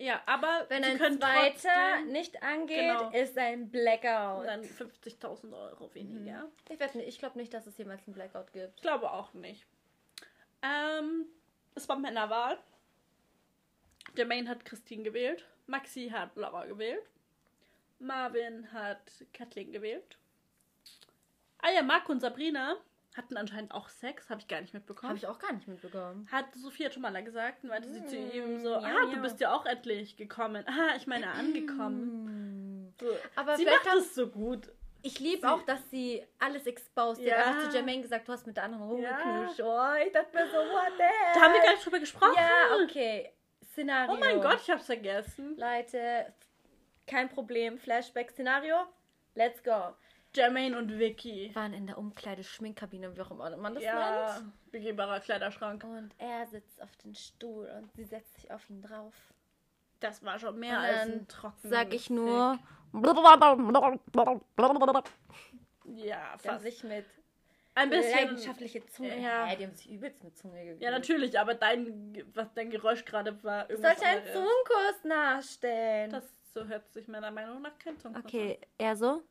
Ja, aber Wenn ein zweiter nicht angeht, Genau. ist ein Blackout. dann 50.000 Euro weniger. Ich, werd nicht- ich glaube nicht, dass es jemals einen Blackout gibt. Ich glaube auch nicht. Ähm, es war Männerwahl. Jermaine hat Christine gewählt. Maxi hat Laura gewählt. Marvin hat Kathleen gewählt. Ah ja, Marco und Sabrina hatten anscheinend auch Sex, habe ich gar nicht mitbekommen. Habe ich auch gar nicht mitbekommen. Hat Sophia schon mal gesagt und meinte sie zu Mm, ihm so, ja, ah, ja. du bist ja auch endlich gekommen. Ah, ich meine angekommen. So. Aber sie macht es so gut. Ich liebe Sie- auch, dass sie alles exposed. Sie Ja. hat einfach zu Jermaine gesagt, du hast mit der anderen Ja. rumgeknutscht. Oh, ich dachte mir so, what the hell? Da haben wir gar nicht drüber gesprochen. Ja, okay. Szenario. Oh mein Gott, ich hab's vergessen. Leute, kein Problem. Flashback-Szenario. Let's go. Jermaine und Vicky. Waren in der Umkleide, Schminkkabine, wie auch immer man das Ja, nennt. begehbarer Kleiderschrank. Und er sitzt auf den Stuhl und sie setzt sich auf ihn drauf. Das war schon mehr Und als ein trocken. Sag ich nur, Ja, fast. sich mit Ein bisschen. leidenschaftliche Zunge. Ja. Hä, die haben sich übelst mit Zunge gegeben. Ja, natürlich, aber dein, was dein Geräusch gerade war, Ich irgendwas sollte einen anderes. Zungenkurs nachstellen. Das so hört sich meiner Meinung nach kein Zungenkurs okay, eher so.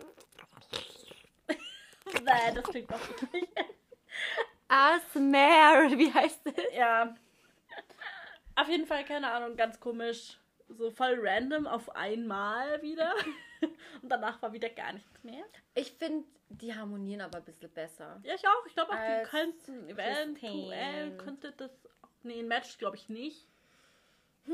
Bäh, das klingt auch wirklich. Asmer, wie heißt es? ja. Auf jeden Fall, keine Ahnung, ganz komisch. So voll random auf einmal wieder. Und danach war wieder gar nichts mehr. Ich finde, die harmonieren aber ein bisschen besser. Ja, ich auch. Ich glaube auch, die Als könnten eventuell könnte das. Nee, ein Match glaube ich nicht. I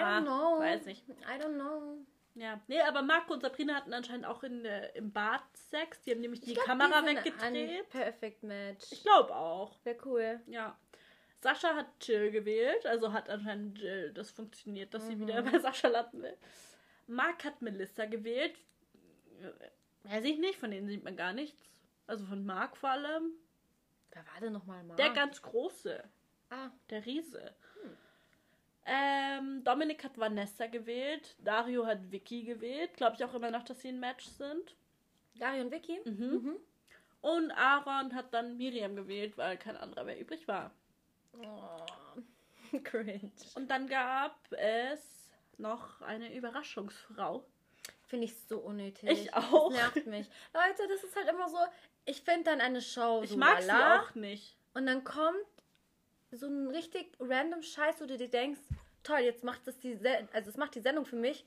Ah, don't know. weiß nicht. I don't know. Ja. Nee, aber Marco und Sabrina hatten anscheinend auch in, der- im Bad Sex. Die haben nämlich die glaub, Kamera die weggedreht. Perfect Match. Ich glaube auch. Wäre cool. Ja. Sascha hat Jill gewählt, also hat anscheinend Jill das funktioniert, dass sie Mhm. wieder bei Sascha landen will. Mark hat Melissa gewählt. Äh, Weiß ich nicht, von denen sieht man gar nichts. Also von Mark vor allem. Wer war denn nochmal mal? Der ganz große, ah, der Riese. Ähm, Dominik hat Vanessa gewählt. Dario hat Vicky gewählt. Glaube ich auch immer noch, dass sie ein Match sind. Dario und Vicky? Mhm. Und Aaron hat dann Miriam gewählt, weil kein anderer mehr übrig war. Oh, cringe. Und dann gab es noch eine Überraschungsfrau. Finde ich so unnötig. Ich auch. Das nervt mich. Leute, das ist halt immer so. Ich finde dann eine Show Ich so mag sie auch nicht. Und dann kommt so ein richtig random Scheiß, wo du dir denkst, toll, jetzt macht das die, Se also es macht die Sendung für mich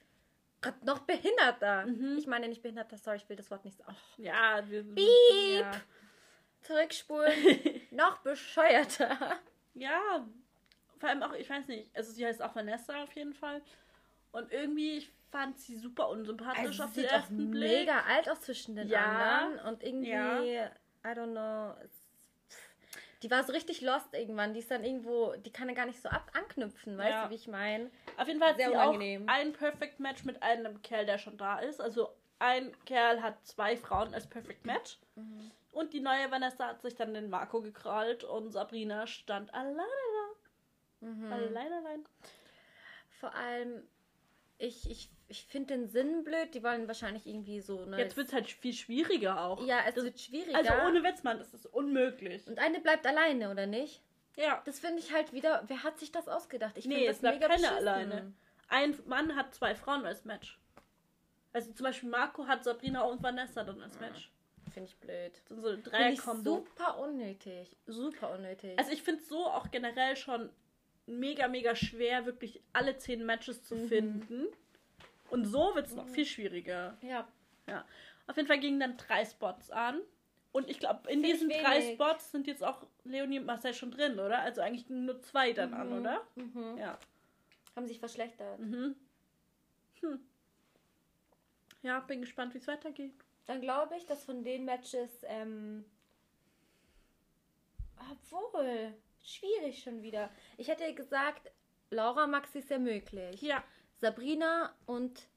grad noch behinderter. Mhm. Ich meine nicht behinderter, sorry, ich will das Wort nicht so. Ach, Ja, wir Piep. Ja. zurückspulen. noch bescheuerter. ja, vor allem auch, ich weiß nicht, also sie heißt auch Vanessa auf jeden Fall. Und irgendwie, ich fand sie super unsympathisch Also auf den ersten Blick. mega alt aus zwischen den Ja. anderen. Und irgendwie, Ja. I don't know. Die war so richtig lost irgendwann. Die ist dann irgendwo, die kann ja gar nicht so ab anknüpfen, weißt Ja. du, wie ich meine? Auf jeden Fall hat Sehr sie unangenehm. auch ein Perfect Match mit einem Kerl, der schon da ist. Also ein Kerl hat zwei Frauen als Perfect Match. Mhm. Und die neue Vanessa hat sich dann den Marco gekrallt und Sabrina stand alleine da. Mhm. Allein, allein. Vor allem, ich, ich, ich finde den Sinn blöd. Die wollen wahrscheinlich irgendwie so. Ne, Jetzt wird es halt viel schwieriger auch. Ja, es wird schwieriger. Also ohne Witz, Mann, das ist unmöglich. Und eine bleibt alleine, oder nicht? Ja. Das finde ich halt wieder. Wer hat sich das ausgedacht? Ich Nee, es das bleibt mega keine beschissen. alleine. Ein Mann hat zwei Frauen als Match. Also zum Beispiel Marco hat Sabrina und Vanessa dann als Match. Finde ich blöd. Das sind so eine Dreier-Kombo. super unnötig. Super unnötig. Also ich finde es so auch generell schon mega, mega schwer, wirklich alle zehn Matches zu Mhm. finden. Und so wird es noch viel schwieriger. ja. Ja. Auf jeden Fall gingen dann drei Spots an. Und ich glaube, in Finde ich diesen drei. Spots sind jetzt auch Leonie und Marcel schon drin, oder? Also eigentlich gingen nur zwei dann an, oder? Mhm. Ja. Haben sich verschlechtert. Mhm. Hm. Ja, bin gespannt, wie es weitergeht. Dann glaube ich, dass von den Matches, ähm, obwohl, schwierig schon wieder. Ich hätte gesagt, Laura Maxi ist ja möglich. Ja. Sabrina und.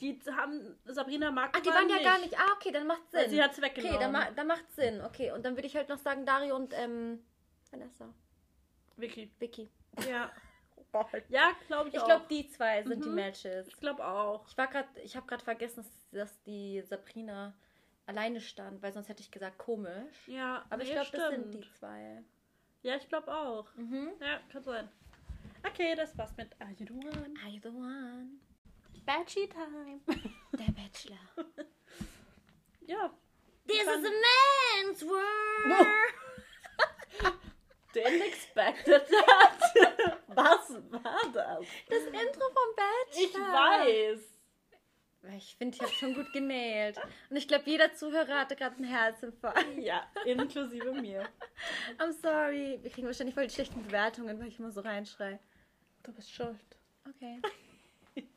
Die haben Sabrina Marco Ach, die waren ja gar nicht. Ah, okay, dann macht Sinn. Weil sie hat's okay, weggenommen. dann, ma dann macht Sinn. Okay, und dann würde ich halt noch sagen, Dario und ähm, Vanessa. Vicky. Vicky. Ja. ja, glaube ich, Ich auch. glaube, die zwei sind die Mhm. Matches. Ich glaube auch. Ich war gerade, ich habe gerade vergessen, dass, die Sabrina alleine stand, weil sonst hätte ich gesagt komisch. Ja, Aber ich nee, glaube, das sind die zwei. Ja, ich glaube auch. Mhm. Ja, kann sein. Okay, das war's mit Are You the One? I the one. Batchy Time. Der Bachelor. ja. This is a man's world. Didn't expected that. Was war das? Das Intro vom Bachelor. Ich weiß. Ich finde, ich habe schon gut genäht. Und ich glaube, jeder Zuhörer hatte gerade einen Herzinfarkt. Ja, inklusive mir. I'm sorry. Wir kriegen wahrscheinlich voll die schlechten Bewertungen, weil ich immer so reinschreie. Du bist schuld. Okay.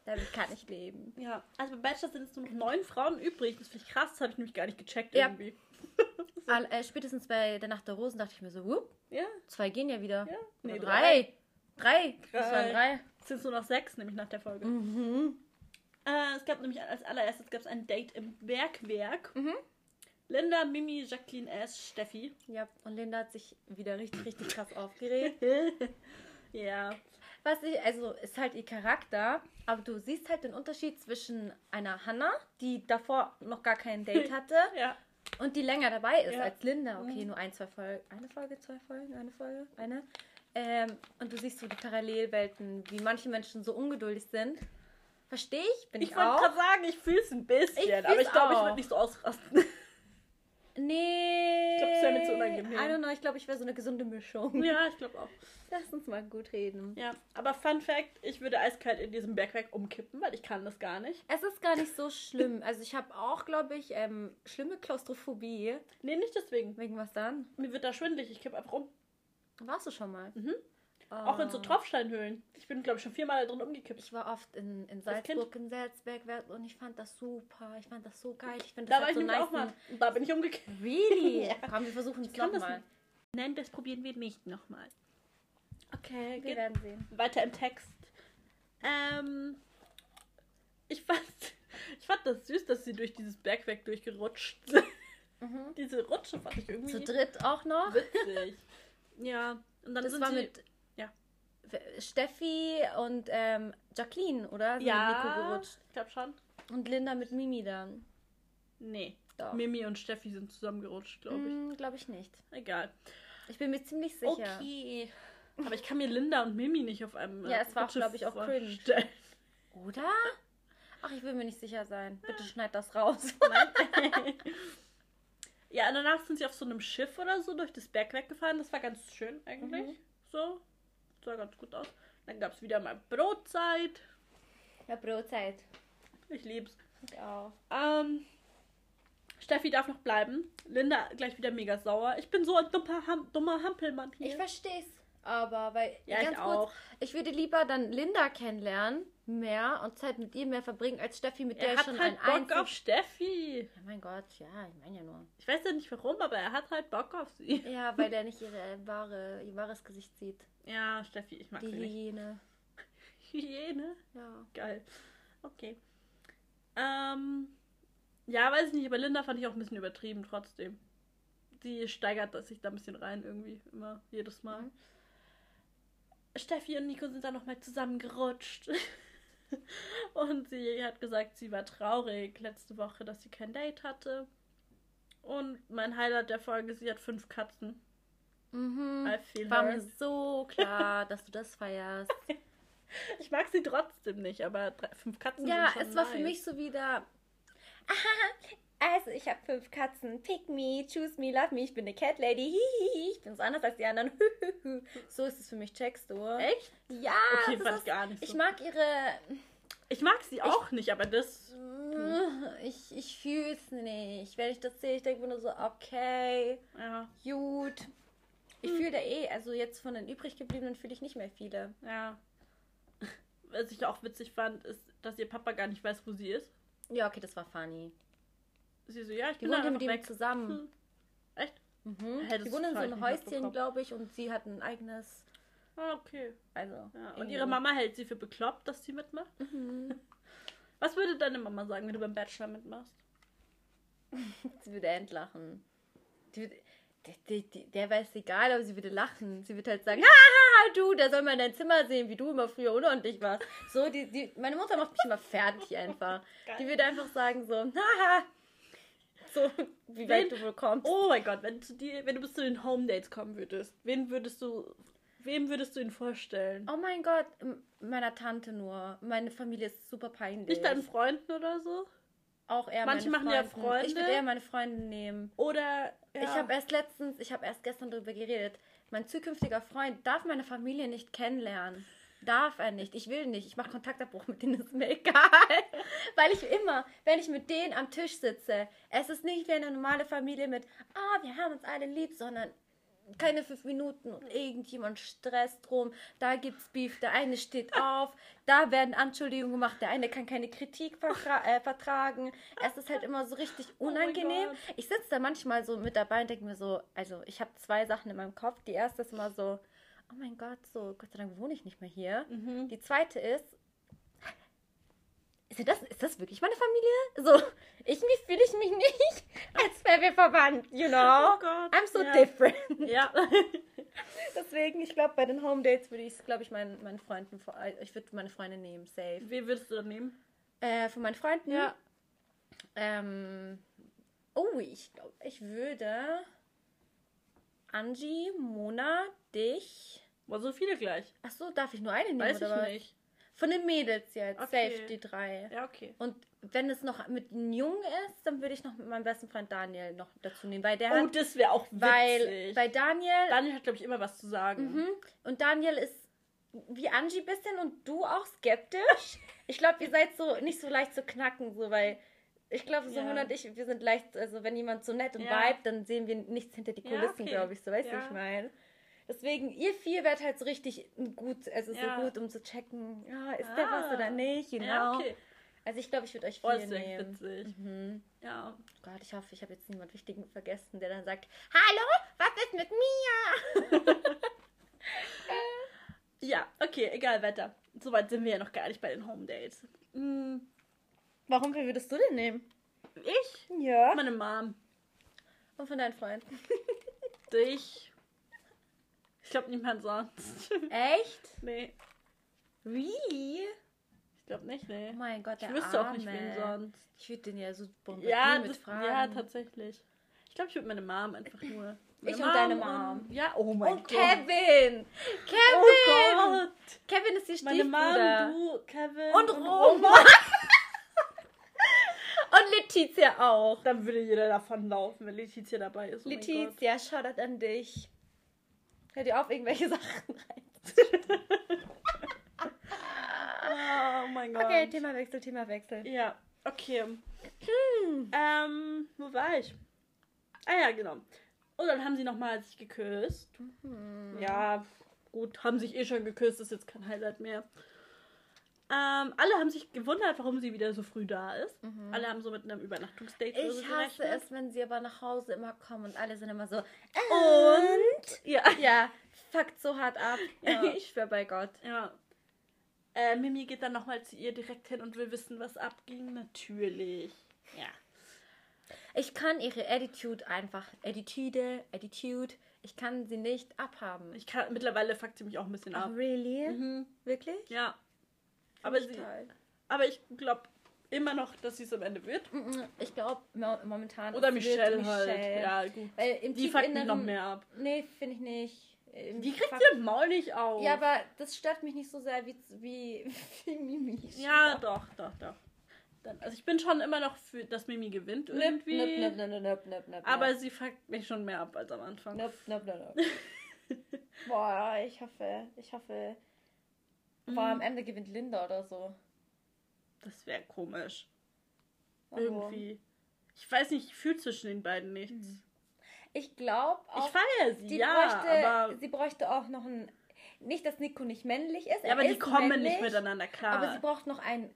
Damit kann ich leben. Ja, also bei Bachelor sind es nur noch neun Frauen übrig. Das finde ich krass, das habe ich nämlich gar nicht gecheckt Ja. irgendwie. All, äh, spätestens bei der Nacht der Rosen dachte ich mir so, wupp, Ja, zwei gehen ja wieder. ja. Nee, drei. Drei. Das waren Drei. drei. Es sind nur noch sechs, nämlich nach der Folge. Mhm. Äh, es gab nämlich als allererstes gab's ein Date im Bergwerk. Mhm. Linda, Mimi, Jacqueline S., Steffi. Ja, und Linda hat sich wieder richtig, richtig krass aufgeregt. ja. Was ich, also ist halt ihr Charakter, aber du siehst halt den Unterschied zwischen einer Hannah, die davor noch gar kein Date hatte, Ja. und die länger dabei ist Ja. als Linda. Okay, Mhm. nur ein, zwei Folgen. Eine Folge, zwei Folgen, eine Folge, eine. Ähm, und du siehst so die Parallelwelten, wie manche Menschen so ungeduldig sind. Verstehe ich, bin ich, Ich wollte gerade sagen, ich fühle es ein bisschen, Ich aber ich glaube, ich würde nicht so ausrasten. Nee. Ich glaub, das wär mir zu unangenehm. I don't know, ich glaube, ich wäre so eine gesunde Mischung. ja, ich glaube auch. Lass uns mal gut reden. Ja, aber Fun Fact, ich würde eiskalt in diesem Bergwerk umkippen, weil ich kann das gar nicht. Es ist gar nicht so schlimm. Also ich habe auch, glaube ich, ähm, schlimme Klaustrophobie. Nee, nicht deswegen. Wegen was dann? Mir wird da schwindelig, ich kipp einfach um. Warst du schon mal? Mhm. Oh. Auch in so Tropfsteinhöhlen. Ich bin, glaube ich, schon viermal da drin umgekippt. Ich war oft in, in? Salzburg, in Salzberg und ich fand das super. Ich fand das so geil. Ich das Da war halt ich so nice. auch mal. Da bin ich umgekippt. Really? Ja. Komm, wir versuchen es nochmal. Nein, das probieren wir nicht nochmal. Okay, Wir werden sehen. weiter im Text. Ähm, ich fand, ich fand das süß, dass sie durch dieses Bergwerk durchgerutscht sind. Mhm. Diese Rutsche fand ich irgendwie Zu dritt auch noch. witzig. ja, und dann Das sind war sie, mit. Steffi und ähm, Jacqueline, oder? Sind ja, ich glaube schon. Und Linda mit Mimi dann. Nee, Doch. Mimi und Steffi sind zusammengerutscht, glaube ich. Mm, glaube ich nicht. Egal. Ich bin mir ziemlich sicher. Okay. Aber ich kann mir Linda und Mimi nicht auf einem äh, Ja, es war auch, Rutsche glaub ich, auch cringe. Oder? Ach, ich will mir nicht sicher sein. Bitte schneid das raus. Ja, und danach sind sie auf so einem Schiff oder so durch das Bergwerk gefahren. Das war ganz schön eigentlich. Mhm. So. Sah ganz gut aus. Dann gab es wieder mal Brotzeit. Ja, Brotzeit. Ich lieb's. Ich auch. Ähm, Steffi darf noch bleiben. Linda gleich wieder mega sauer. Ich bin so ein dummer, Ham dummer Hampelmann hier. Ich versteh's. Aber weil, Ja, ich ganz auch. kurz, ich würde lieber dann Linda kennenlernen, mehr und Zeit mit ihr mehr verbringen, als Steffi, mit der Er ich schon halt ein Bock auf Steffi. Ja, mein Gott, ja, ich meine ja nur. Ich weiß ja nicht warum, aber er hat halt Bock auf sie. Ja, weil der nicht ihre wahre, ihr wahres Gesicht sieht. Ja, Steffi, ich mag Die sie nicht. Hyäne. Hyäne? Ja. Geil. Okay. Ähm, ja, weiß ich nicht, aber Linda fand ich auch ein bisschen übertrieben trotzdem. Die steigert das sich da ein bisschen rein irgendwie, immer, jedes Mal. Mhm. Steffi und Nico sind dann nochmal zusammengerutscht. und sie hat gesagt, sie war traurig letzte Woche, dass sie kein Date hatte. Und mein Highlight der Folge, sie hat fünf Katzen. Mhm. War her. mir so klar, dass du das feierst. Ich mag sie trotzdem nicht, aber drei, fünf Katzen Ja, sind schon es war für nice. mich so wieder. Also, ich habe fünf Katzen. Pick me, choose me, love me. Ich bin eine Cat Lady. Hihihi. Ich bin so anders als die anderen. so ist es für mich, checkst du? Echt? Ja, Okay, ich gar nicht ich so. mag ihre. Ich mag sie auch nicht, aber das. Ich, ich fühle es nicht. Wenn ich das sehe, ich denke mir nur so, okay, Ja, gut. Ich Hm. fühle da eh, also jetzt von den übrig gebliebenen fühle ich nicht mehr viele. ja. Was ich auch witzig fand, ist, dass ihr Papa gar nicht weiß, wo sie ist. Ja, okay, das war funny. Sie so, ja, ich Die bin ja einfach mit ihm weg. zusammen. Hm. Echt? Mhm. Die wohnen in so einem Häuschen, glaube ich, und sie hat ein eigenes. Ah, okay. Also. Ja. Und ihre Mama hält sie für bekloppt, dass sie mitmacht. Mhm. Was würde deine Mama sagen, wenn du beim Bachelor mitmachst? Sie würde entlachen. Die, würde- die, die, die, der wäre es egal, aber sie würde lachen. Sie würde halt sagen, haha, du, der soll mal in dein Zimmer sehen, wie du immer früher unordentlich warst. So, die, die, meine Mutter macht mich immer fertig einfach. Geil. Die würde einfach sagen so, haha. So, wie weit Wen- du wohl kommst. Oh mein Gott, wenn, dir, wenn du bis zu den Home Dates kommen würdest, wen würdest du, wem würdest du ihn vorstellen? Oh mein Gott, meiner Tante nur. Meine Familie ist super peinlich. Nicht deinen Freunden oder so? Auch eher Manche meine machen ja Freunde. Ich würde eher meine Freunde nehmen. Oder ja. Ich habe erst letztens, ich habe erst gestern darüber geredet. Mein zukünftiger Freund darf meine Familie nicht kennenlernen. Darf er nicht. Ich will nicht. Ich mache Kontaktabbruch mit denen, ist mir egal. Weil ich immer, wenn ich mit denen am Tisch sitze, es ist nicht wie eine normale Familie mit, ah, wir haben uns alle lieb, sondern keine fünf Minuten und irgendjemand Stress drum. Da gibt's Beef, der eine steht auf, da werden Anschuldigungen gemacht, der eine kann keine Kritik vertra äh, vertragen. Es ist halt immer so richtig mein unangenehm. Gott. ich sitze da manchmal so mit dabei und denke mir so, also ich habe zwei Sachen in meinem Kopf. Die erste ist immer so, oh mein Gott, so Gott sei Dank wohne ich nicht mehr hier. Mhm. Die zweite ist, ist das, ist das wirklich meine Familie? So, irgendwie fühle ich mich nicht, als wären wir verwandt, you know? Oh Gott, I'm so ja. different. Ja. Deswegen, ich glaube, bei den Home Dates würde ich es, glaube ich, meinen, meinen Freunden, äh, ich würde meine Freunde nehmen, safe. Wen würdest du dann nehmen? Äh, von meinen Freunden? Ja. Ähm, oh, ich glaube, ich würde Angie, Mona, dich. War so viele gleich. Ach so, darf ich nur eine nehmen Weiß ich was? nicht. Von den Mädels jetzt, Okay. safe die drei. Ja, okay. Und wenn es noch mit einem Jungen ist, dann würde ich noch mit meinem besten Freund Daniel noch dazu nehmen, weil der Oh, hat, das wäre auch witzig. weil bei Daniel Daniel hat, glaube ich, immer was zu sagen. Mhm. Und Daniel ist wie Angie bisschen und du auch skeptisch. Ich glaube, ihr seid so nicht so leicht zu knacken, so weil ich glaube, so Ja. Und ich, wir sind leicht, also wenn jemand so nett und Ja. vibe, dann sehen wir nichts hinter die Ja, Kulissen, okay. glaube ich, so, weißt du, Ja. ich meine. Deswegen, ihr vier werdet halt so richtig gut, also Ja. so gut, um zu checken, ja, ist der was Ah. oder nicht, know. Ja, okay. Also ich glaube, ich würde euch Oh, vier das wäre nehmen. witzig. Mhm. Ja. Gott, ich hoffe, ich habe jetzt niemand Wichtigen vergessen, der dann sagt, hallo, was ist mit mir? Ja, okay, egal, weiter. Soweit sind wir ja noch gar nicht bei den Home Dates. Hm, Warum, wer würdest du denn nehmen? ich? Ja. Meine Mom. Und von deinen Freunden. Dich. Ich glaube niemand sonst. Echt? nee, Really? ich glaube nicht, nee. Oh mein Gott, der Ich wüsste auch nicht, Arme. wen sonst. Ich würde den ja so bombardieren Ja, mit das, Fragen. ja, tatsächlich. Ich glaube, ich würde meine Mom einfach nur. Meine Ich und deine Mom. Und, ja, oh mein Und Gott. Kevin! Oh Kevin! Gott. Kevin ist die Meine Stiefbruder. Mom, du, Kevin. und Roma. und Letizia auch. Dann würde jeder davon laufen, wenn Letizia dabei ist. Oh. Letizia, Shoutout an dich. Hör dir auf, irgendwelche Sachen rein. Oh mein Gott. Okay, Themawechsel, Themawechsel. Ja, okay. Hm. Ähm, wo war ich? Ah ja, genau. Und dann haben sie nochmal sich geküsst. Mhm. Ja, gut, haben sich eh schon geküsst, ist jetzt kein Highlight mehr. Ähm, alle haben sich gewundert, warum sie wieder so früh da ist. Alle haben so mit einem Übernachtungsdate so Mhm. Ich hasse gerechnet. es, wenn sie aber nach Hause immer kommen und alle sind immer so. Und? Ja. Ja, fuckt so hart ab. Ja. Ich schwör bei Gott. ja. Äh, Mimi geht dann nochmal zu ihr direkt hin und will wissen, was abging. Natürlich. Ja. Ich kann ihre Attitude einfach, Attitude, Attitude, ich kann sie nicht abhaben. Ich kann, mittlerweile fuckt sie mich auch ein bisschen Oh, ab. really? Mhm. Wirklich? Ja. Aber, sie, aber ich glaube immer noch, dass sie es am Ende wird. Mhm, Ich glaube momentan. Oder Michelle, halt. Michelle. Ja, gut. Weil im Die fuckt mich noch mehr ab. Nee, finde ich nicht. Im Die kriegt ihr Maul nicht auf. Ja, aber das stört mich nicht so sehr wie, wie, wie Mimi. Ja, doch, doch, doch. Dann, also ich bin schon immer noch für, dass Mimi gewinnt irgendwie. nöp, nöp, nöp, nöp, nöp, nöp, aber sie fuckt mich schon mehr ab als am Anfang. Nöp, nöp, nöp, nöp. Boah, ich hoffe, ich hoffe. Boah, Mhm. am Ende gewinnt Linda oder so. Das wäre komisch. Warum? Irgendwie. Ich weiß nicht, ich fühle zwischen den beiden nichts. Ich glaube Ich auch, feiere sie, die ja, bräuchte, aber, sie bräuchte auch noch ein. Nicht, dass Nico nicht männlich ist. ja, er aber die kommen männlich, nicht miteinander klar. Aber sie braucht noch einen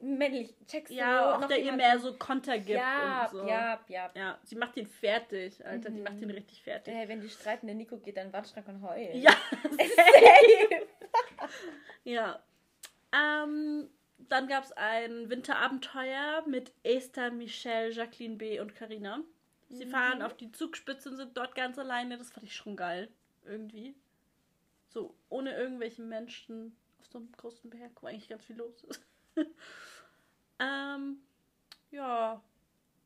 männlich. Checkst du? ja, auch noch der ihr jemanden- mehr so Konter gibt Ja, und so. ja, ja. Ja, sie macht ihn fertig, Alter. Die Mhm. macht ihn richtig fertig. Hey, wenn die streiten, der Nico geht dann Wandschrank und heult. Ja, Safe. ja. Ähm, dann gab es ein Winterabenteuer mit Esther, Michelle, Jacqueline B. und Karina. Sie Mhm. fahren auf die Zugspitze und sind dort ganz alleine. Das fand ich schon geil. Irgendwie. So, ohne irgendwelche Menschen auf so einem großen Berg, wo eigentlich ganz viel los ist. ähm, ja.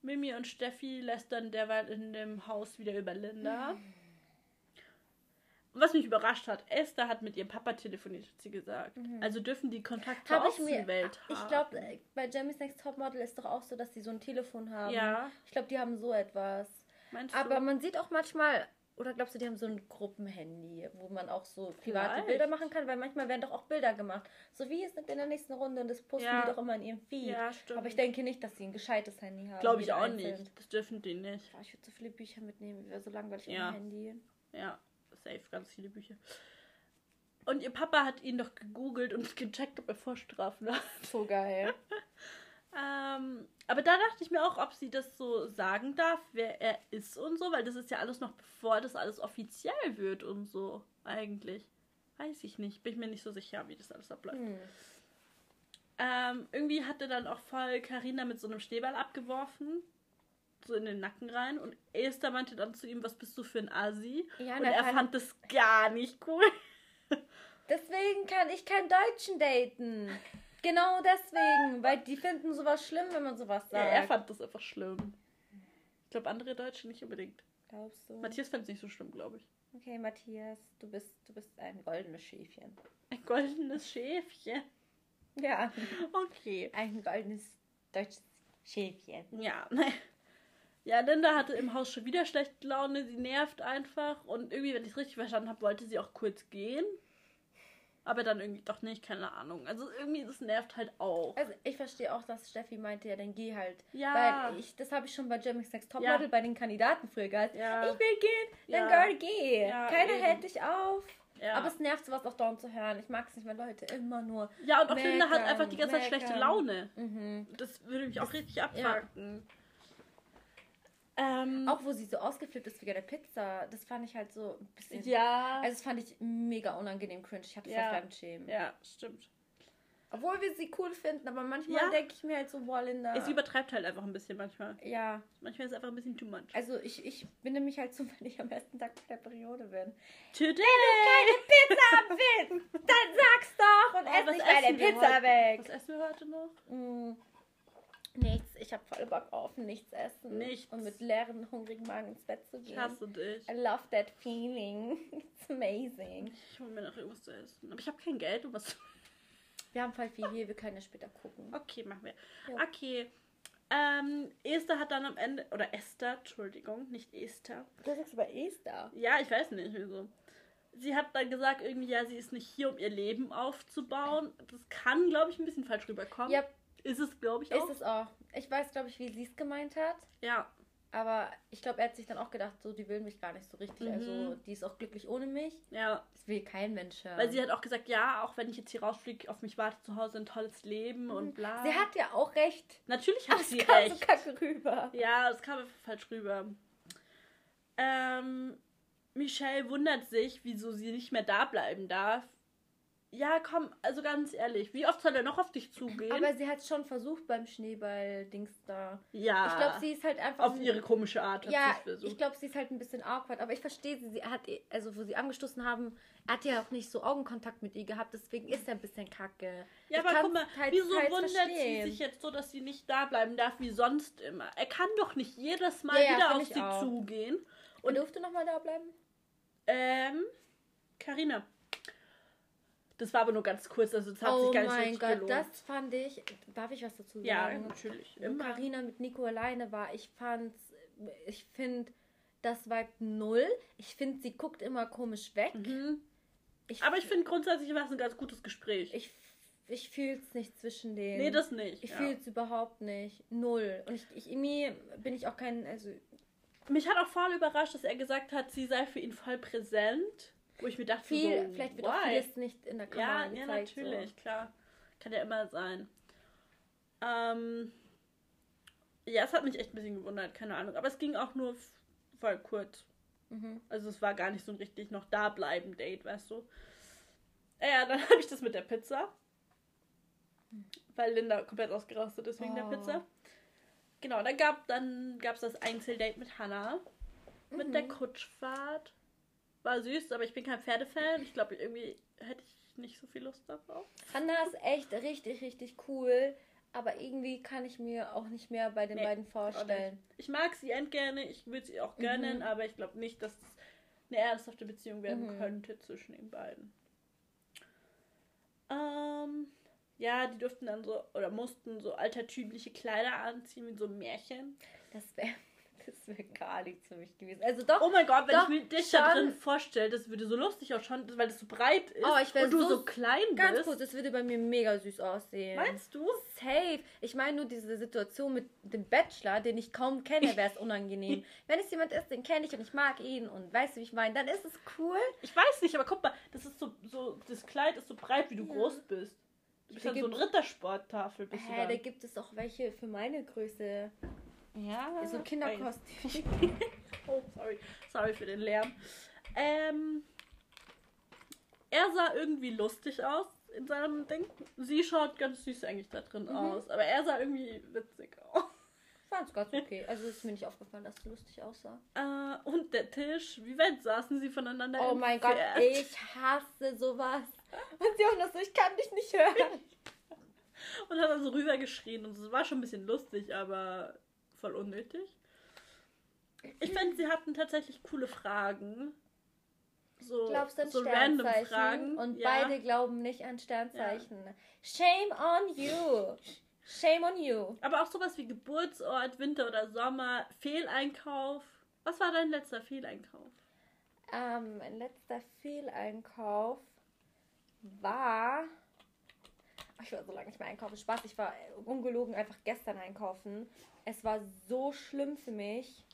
Mimi und Steffi lästern derweil in dem Haus wieder über Linda. Was mich überrascht hat, Esther hat mit ihrem Papa telefoniert, hat sie gesagt. Also dürfen die Kontakt Mhm. ich mir. Außenwelt haben. Ich glaube, bei Jamie's Next Topmodel ist doch auch so, dass die so ein Telefon haben. Ja, Ich glaube, die haben so etwas. meinst Aber du? man sieht auch manchmal, oder glaubst du, die haben so ein Gruppenhandy, wo man auch so private Vielleicht. Bilder machen kann? Weil manchmal werden doch auch Bilder gemacht. So wie es in der nächsten Runde und das posten Ja. die doch immer in ihrem Feed. Ja, stimmt. Aber ich denke nicht, dass sie ein gescheites Handy haben. Glaube ich auch einzeln. nicht. Das dürfen die nicht. Ich würde so viele Bücher mitnehmen, wäre so langweilig Ja. Handy. Ja, safe, ganz viele Bücher. Und ihr Papa hat ihn doch gegoogelt und gecheckt, ob er Vorstrafen hat. So geil. Ähm, aber da dachte ich mir auch, ob sie das so sagen darf, wer er ist und so, weil das ist ja alles noch bevor das alles offiziell wird und so, eigentlich. Weiß ich nicht, bin ich mir nicht so sicher, wie das alles abläuft. Hm. Ähm, irgendwie hat er dann auch voll Karina mit so einem Schneeball abgeworfen. So in den Nacken rein. Und Esther meinte dann zu ihm, was bist du für ein Asi? Ja, und er fand das gar nicht cool. Deswegen kann ich keinen Deutschen daten. Genau deswegen, weil die finden sowas schlimm, wenn man sowas Ja, sagt. er fand das einfach schlimm. Ich glaube, andere Deutsche nicht unbedingt. Glaubst du? Matthias fand es nicht so schlimm, glaube ich. Okay, Matthias, du bist, du bist ein goldenes Schäfchen. Ein goldenes Schäfchen. Ja, Okay. ein goldenes deutsches Schäfchen. Ja. Ja, Linda hatte im Haus schon wieder schlechte Laune. Sie nervt einfach. Und irgendwie, wenn ich es richtig verstanden habe, wollte sie auch kurz gehen. Aber dann irgendwie doch nicht, keine Ahnung. Also irgendwie, das nervt halt auch. Also ich verstehe auch, dass Steffi meinte, ja, dann geh halt. Ja. Weil ich, das habe ich schon bei Jeremy's Next Topmodel Ja. bei den Kandidaten früher gehabt. Ja. Ich will gehen, dann Ja. girl, geh. Ja, Keiner eben. hält dich auf. Ja. Aber es nervt sowas auch dauernd zu hören. Ich mag es nicht, wenn Leute immer nur. ja, und auch Linda hat meckern, einfach die ganze Zeit schlechte meckern. Laune. Mhm. Das würde mich auch richtig abfacken. Ähm, Auch wo sie so ausgeflippt ist wegen der Pizza, das fand ich halt so ein bisschen. ja. Also das fand ich mega unangenehm cringe. Ich hatte Ja. Fremdschämen. ja, stimmt. Obwohl wir sie cool finden, aber manchmal Ja. denke ich mir halt so, boah, Linda. Es übertreibt halt einfach ein bisschen manchmal. ja, Manchmal ist es einfach ein bisschen too much. also ich, ich bin nämlich halt so, wenn ich am ersten Tag der Periode bin. Today! Keine Pizza willst, dann sag's doch und Oh, ess nicht wir Pizza heute? weg. Was essen wir heute noch? Mm, nichts, ich habe voll Bock auf nichts essen. Nichts. Und mit leeren, hungrigen Magen ins Bett zu Ich gehen. hasse dich. I love that feeling. It's amazing. Ich hole mir noch irgendwas zu essen. Aber ich habe kein Geld, um was zu Wir haben voll viel hier, wir können ja später gucken. Okay, machen wir. Ja. Okay. Ähm, Esther hat dann am Ende, oder Esther, Entschuldigung, nicht Esther. Du sagst über Esther. Ja, ich weiß nicht, wieso. Sie hat dann gesagt, irgendwie, ja, sie ist nicht hier, um ihr Leben aufzubauen. Das kann, glaube ich, ein bisschen falsch rüberkommen. Ja, Ist es, glaube ich, ist auch. es auch. Ich weiß, glaube ich, wie sie es gemeint hat. Ja. Aber ich glaube, er hat sich dann auch gedacht, so, die will mich gar nicht so richtig. Mhm. Also, die ist auch glücklich ohne mich. Ja. Das will kein Mensch hören. Weil sie hat auch gesagt, ja, auch wenn ich jetzt hier rausfliege, auf mich wartet zu Hause ein tolles Leben und bla. Mhm. Sie hat ja auch recht. Natürlich Aber hat es sie kam recht. so kacke rüber. Ja, es kam einfach falsch rüber. Ähm, Michelle wundert sich, wieso sie nicht mehr da bleiben darf. Ja, komm, also ganz ehrlich, wie oft soll er noch auf dich zugehen? Aber sie hat schon versucht beim Schneeball-Dings da. ja, Ich glaube, sie ist halt einfach. auf ihre komische Art hat Ja, es ich versucht. glaube, sie ist halt ein bisschen awkward, aber ich verstehe sie. Sie hat, also wo sie angestoßen haben, er hat ja auch nicht so Augenkontakt mit ihr gehabt, deswegen ist er ein bisschen kacke. Ja, Ich aber guck mal, teils- wieso teils wundert verstehen. sie sich jetzt so, dass sie nicht da bleiben darf wie sonst immer? Er kann doch nicht jedes Mal Ja, ja, wieder find auf sie auch. zugehen. Und durfte noch mal da bleiben? Ähm, Carina. Das war aber nur ganz kurz, also das hat oh sich gar nicht mein so Gott, gelohnt. das fand ich. Darf ich was dazu ja, sagen? natürlich. Wo Immer. Carina mit Nico alleine war, ich fand's, ich finde, das Vibe null. Ich finde, sie guckt immer komisch weg. Mhm. Ich, Aber ich finde grundsätzlich war es ein ganz gutes Gespräch. ich, ich fühle es nicht zwischen denen. nee, das nicht. Ich ja. fühle es überhaupt nicht. Null. Und ich, ich irgendwie bin ich auch kein, also Mich hat auch voll überrascht, dass er gesagt hat, sie sei für ihn voll präsent. Wo ich mir dachte, viel, so, vielleicht wird auch why? vieles nicht in der Kamera Ja, ja, gezeigt. natürlich, klar. Kann ja immer sein. Ähm, ja, es hat mich echt ein bisschen gewundert, keine Ahnung. Aber es ging auch nur voll kurz. So. Mhm. Also es war gar nicht so ein richtig noch da bleiben Date, weißt du. Ja, dann habe ich das mit der Pizza. Weil Linda komplett ausgerastet ist wegen der Oh. Pizza. Genau, dann gab dann gab's das Einzeldate mit Hannah. Mit Mhm. der Kutschfahrt. War süß, aber ich bin kein Pferdefan. Ich glaube, irgendwie hätte ich nicht so viel Lust darauf. Hannah ist echt richtig, richtig cool. Aber irgendwie kann ich mir auch nicht mehr bei den Nee, beiden vorstellen. Ich mag sie endgerne, ich würde sie auch gönnen, Mhm. aber ich glaube nicht, dass es eine ernsthafte Beziehung werden Mhm. könnte zwischen den beiden. Ähm, ja, die durften dann so oder mussten so altertümliche Kleider anziehen wie so ein Märchen. Das wäre das wär gar nichts für mich gewesen. Also doch, Oh mein Gott, wenn Doch, ich mir dich da schon. drin vorstelle, das würde so lustig ausschauen, weil das so breit ist Oh, ich und du so- so, klein ganz bist. kurz, das würde bei mir mega süß aussehen. Meinst du? Safe. Ich meine nur diese Situation mit dem Bachelor, den ich kaum kenne, wäre es unangenehm. Wenn es jemand ist, den kenne ich und ich mag ihn und weißt du, wie ich meine, dann ist es cool. Ich weiß nicht, aber guck mal, das ist so, so das Kleid ist so breit, wie du Ja. groß bist. Du bist Da dann so ein Rittersporttafel bist Hä, da gibt es auch welche für meine Größe. Ja, So Kinderkostüm. Oh, sorry. Sorry für den Lärm. Ähm, er sah irgendwie lustig aus in seinem Ding. Sie schaut ganz süß eigentlich da drin Mhm. aus. Aber er sah irgendwie witzig aus. Fand's ganz okay. Also ist mir nicht aufgefallen, dass es lustig aussah. Äh, und der Tisch. Wie weit saßen sie voneinander Oh mein Gott, entfernt? ich hasse sowas. Und sie auch noch so, ich kann dich nicht hören. Und hat dann so rübergeschrien. Und es war schon ein bisschen lustig, aber voll unnötig. Ich fände, sie hatten tatsächlich coole Fragen. So, Glaubst du an so random? Fragen. Und ja. beide glauben nicht an Sternzeichen. Shame on you. Shame on you. Aber auch sowas wie Geburtsort, Winter oder Sommer, Fehleinkauf. Was war dein letzter Fehleinkauf? Ähm, mein letzter Fehleinkauf war. Ich war so lange nicht mehr einkaufen. Spaß, ich war ungelogen einfach gestern einkaufen. Es war so schlimm für mich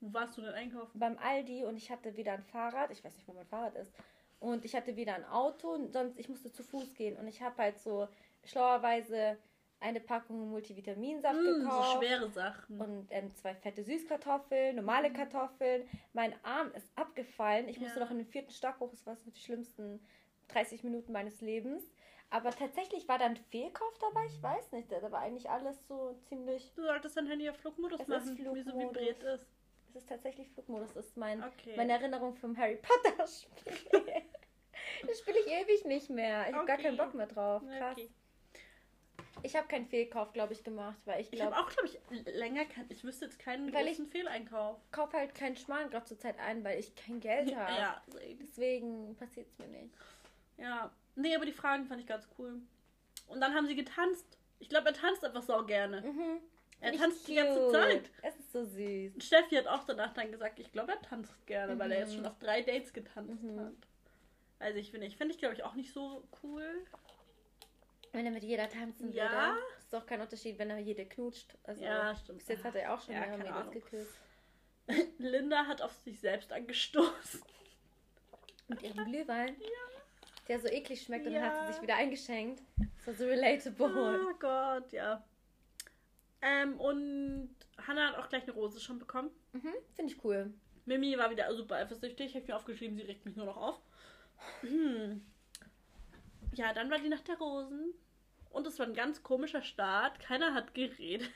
Wo warst du denn einkaufen? beim Aldi und ich hatte wieder ein Fahrrad. Ich weiß nicht, wo mein Fahrrad ist. Und ich hatte wieder ein Auto und sonst ich musste zu Fuß gehen. Und ich habe halt so schlauerweise eine Packung Multivitaminsaft Mm, so gekauft. schwere Sachen. und ähm, zwei fette Süßkartoffeln, normale Kartoffeln. Mein Arm ist abgefallen. Ich musste Ja. noch in den vierten Stock hoch. Das war so die schlimmsten 30 Minuten meines Lebens. Aber tatsächlich war da ein Fehlkauf dabei. Ich weiß nicht. Da war eigentlich alles so ziemlich. du solltest dein Handy auf Flugmodus Es machen, wie so Flugmodus. vibriert ist. Es ist tatsächlich Flugmodus. Das ist mein, Okay. meine Erinnerung vom Harry Potter Spiel. das spiele ich ewig nicht mehr. Ich habe gar Okay. keinen Bock mehr drauf. Krass. Okay. Ich habe keinen Fehlkauf, glaube ich, gemacht, weil ich Ich habe glaube, auch, glaube ich, länger kein, ich wüsste jetzt keinen Weil ich- großen Fehleinkauf. ich kaufe halt keinen Schmarrn gerade zur Zeit ein, weil ich kein Geld habe. Ja. Deswegen passiert es mir nicht. ja. Nee, aber die Fragen fand ich ganz cool. Und dann haben sie getanzt. Ich glaube, er tanzt einfach so gerne. Mhm. Er Nicht tanzt die ganze cute. Zeit. Es ist so süß. Und Steffi hat auch danach dann gesagt, ich glaube, er tanzt gerne, weil er jetzt Mhm. schon auf drei Dates getanzt Mhm. hat. Also ich finde, ich finde ich glaube ich auch nicht so cool. Wenn er mit jeder tanzen Ja. würde. ist auch kein Unterschied, wenn er jede knutscht. Also, Ja, stimmt. Bis jetzt hat er auch schon Ja, mehrere Mädels geküsst. Linda hat auf sich selbst angestoßen. Mit ihrem Glühwein. Der so eklig schmeckt und dann hat Ja. sie sich wieder eingeschenkt. Das war so relatable. Oh Gott, ja. Ähm, und Hannah hat auch gleich eine Rose schon bekommen. Mhm, Finde ich cool. Mimi war wieder super eifersüchtig. Ich habe mir aufgeschrieben, sie regt mich nur noch auf. Hm. Ja, dann war die Nacht der Rosen. Und es war ein ganz komischer Start. Keiner hat geredet.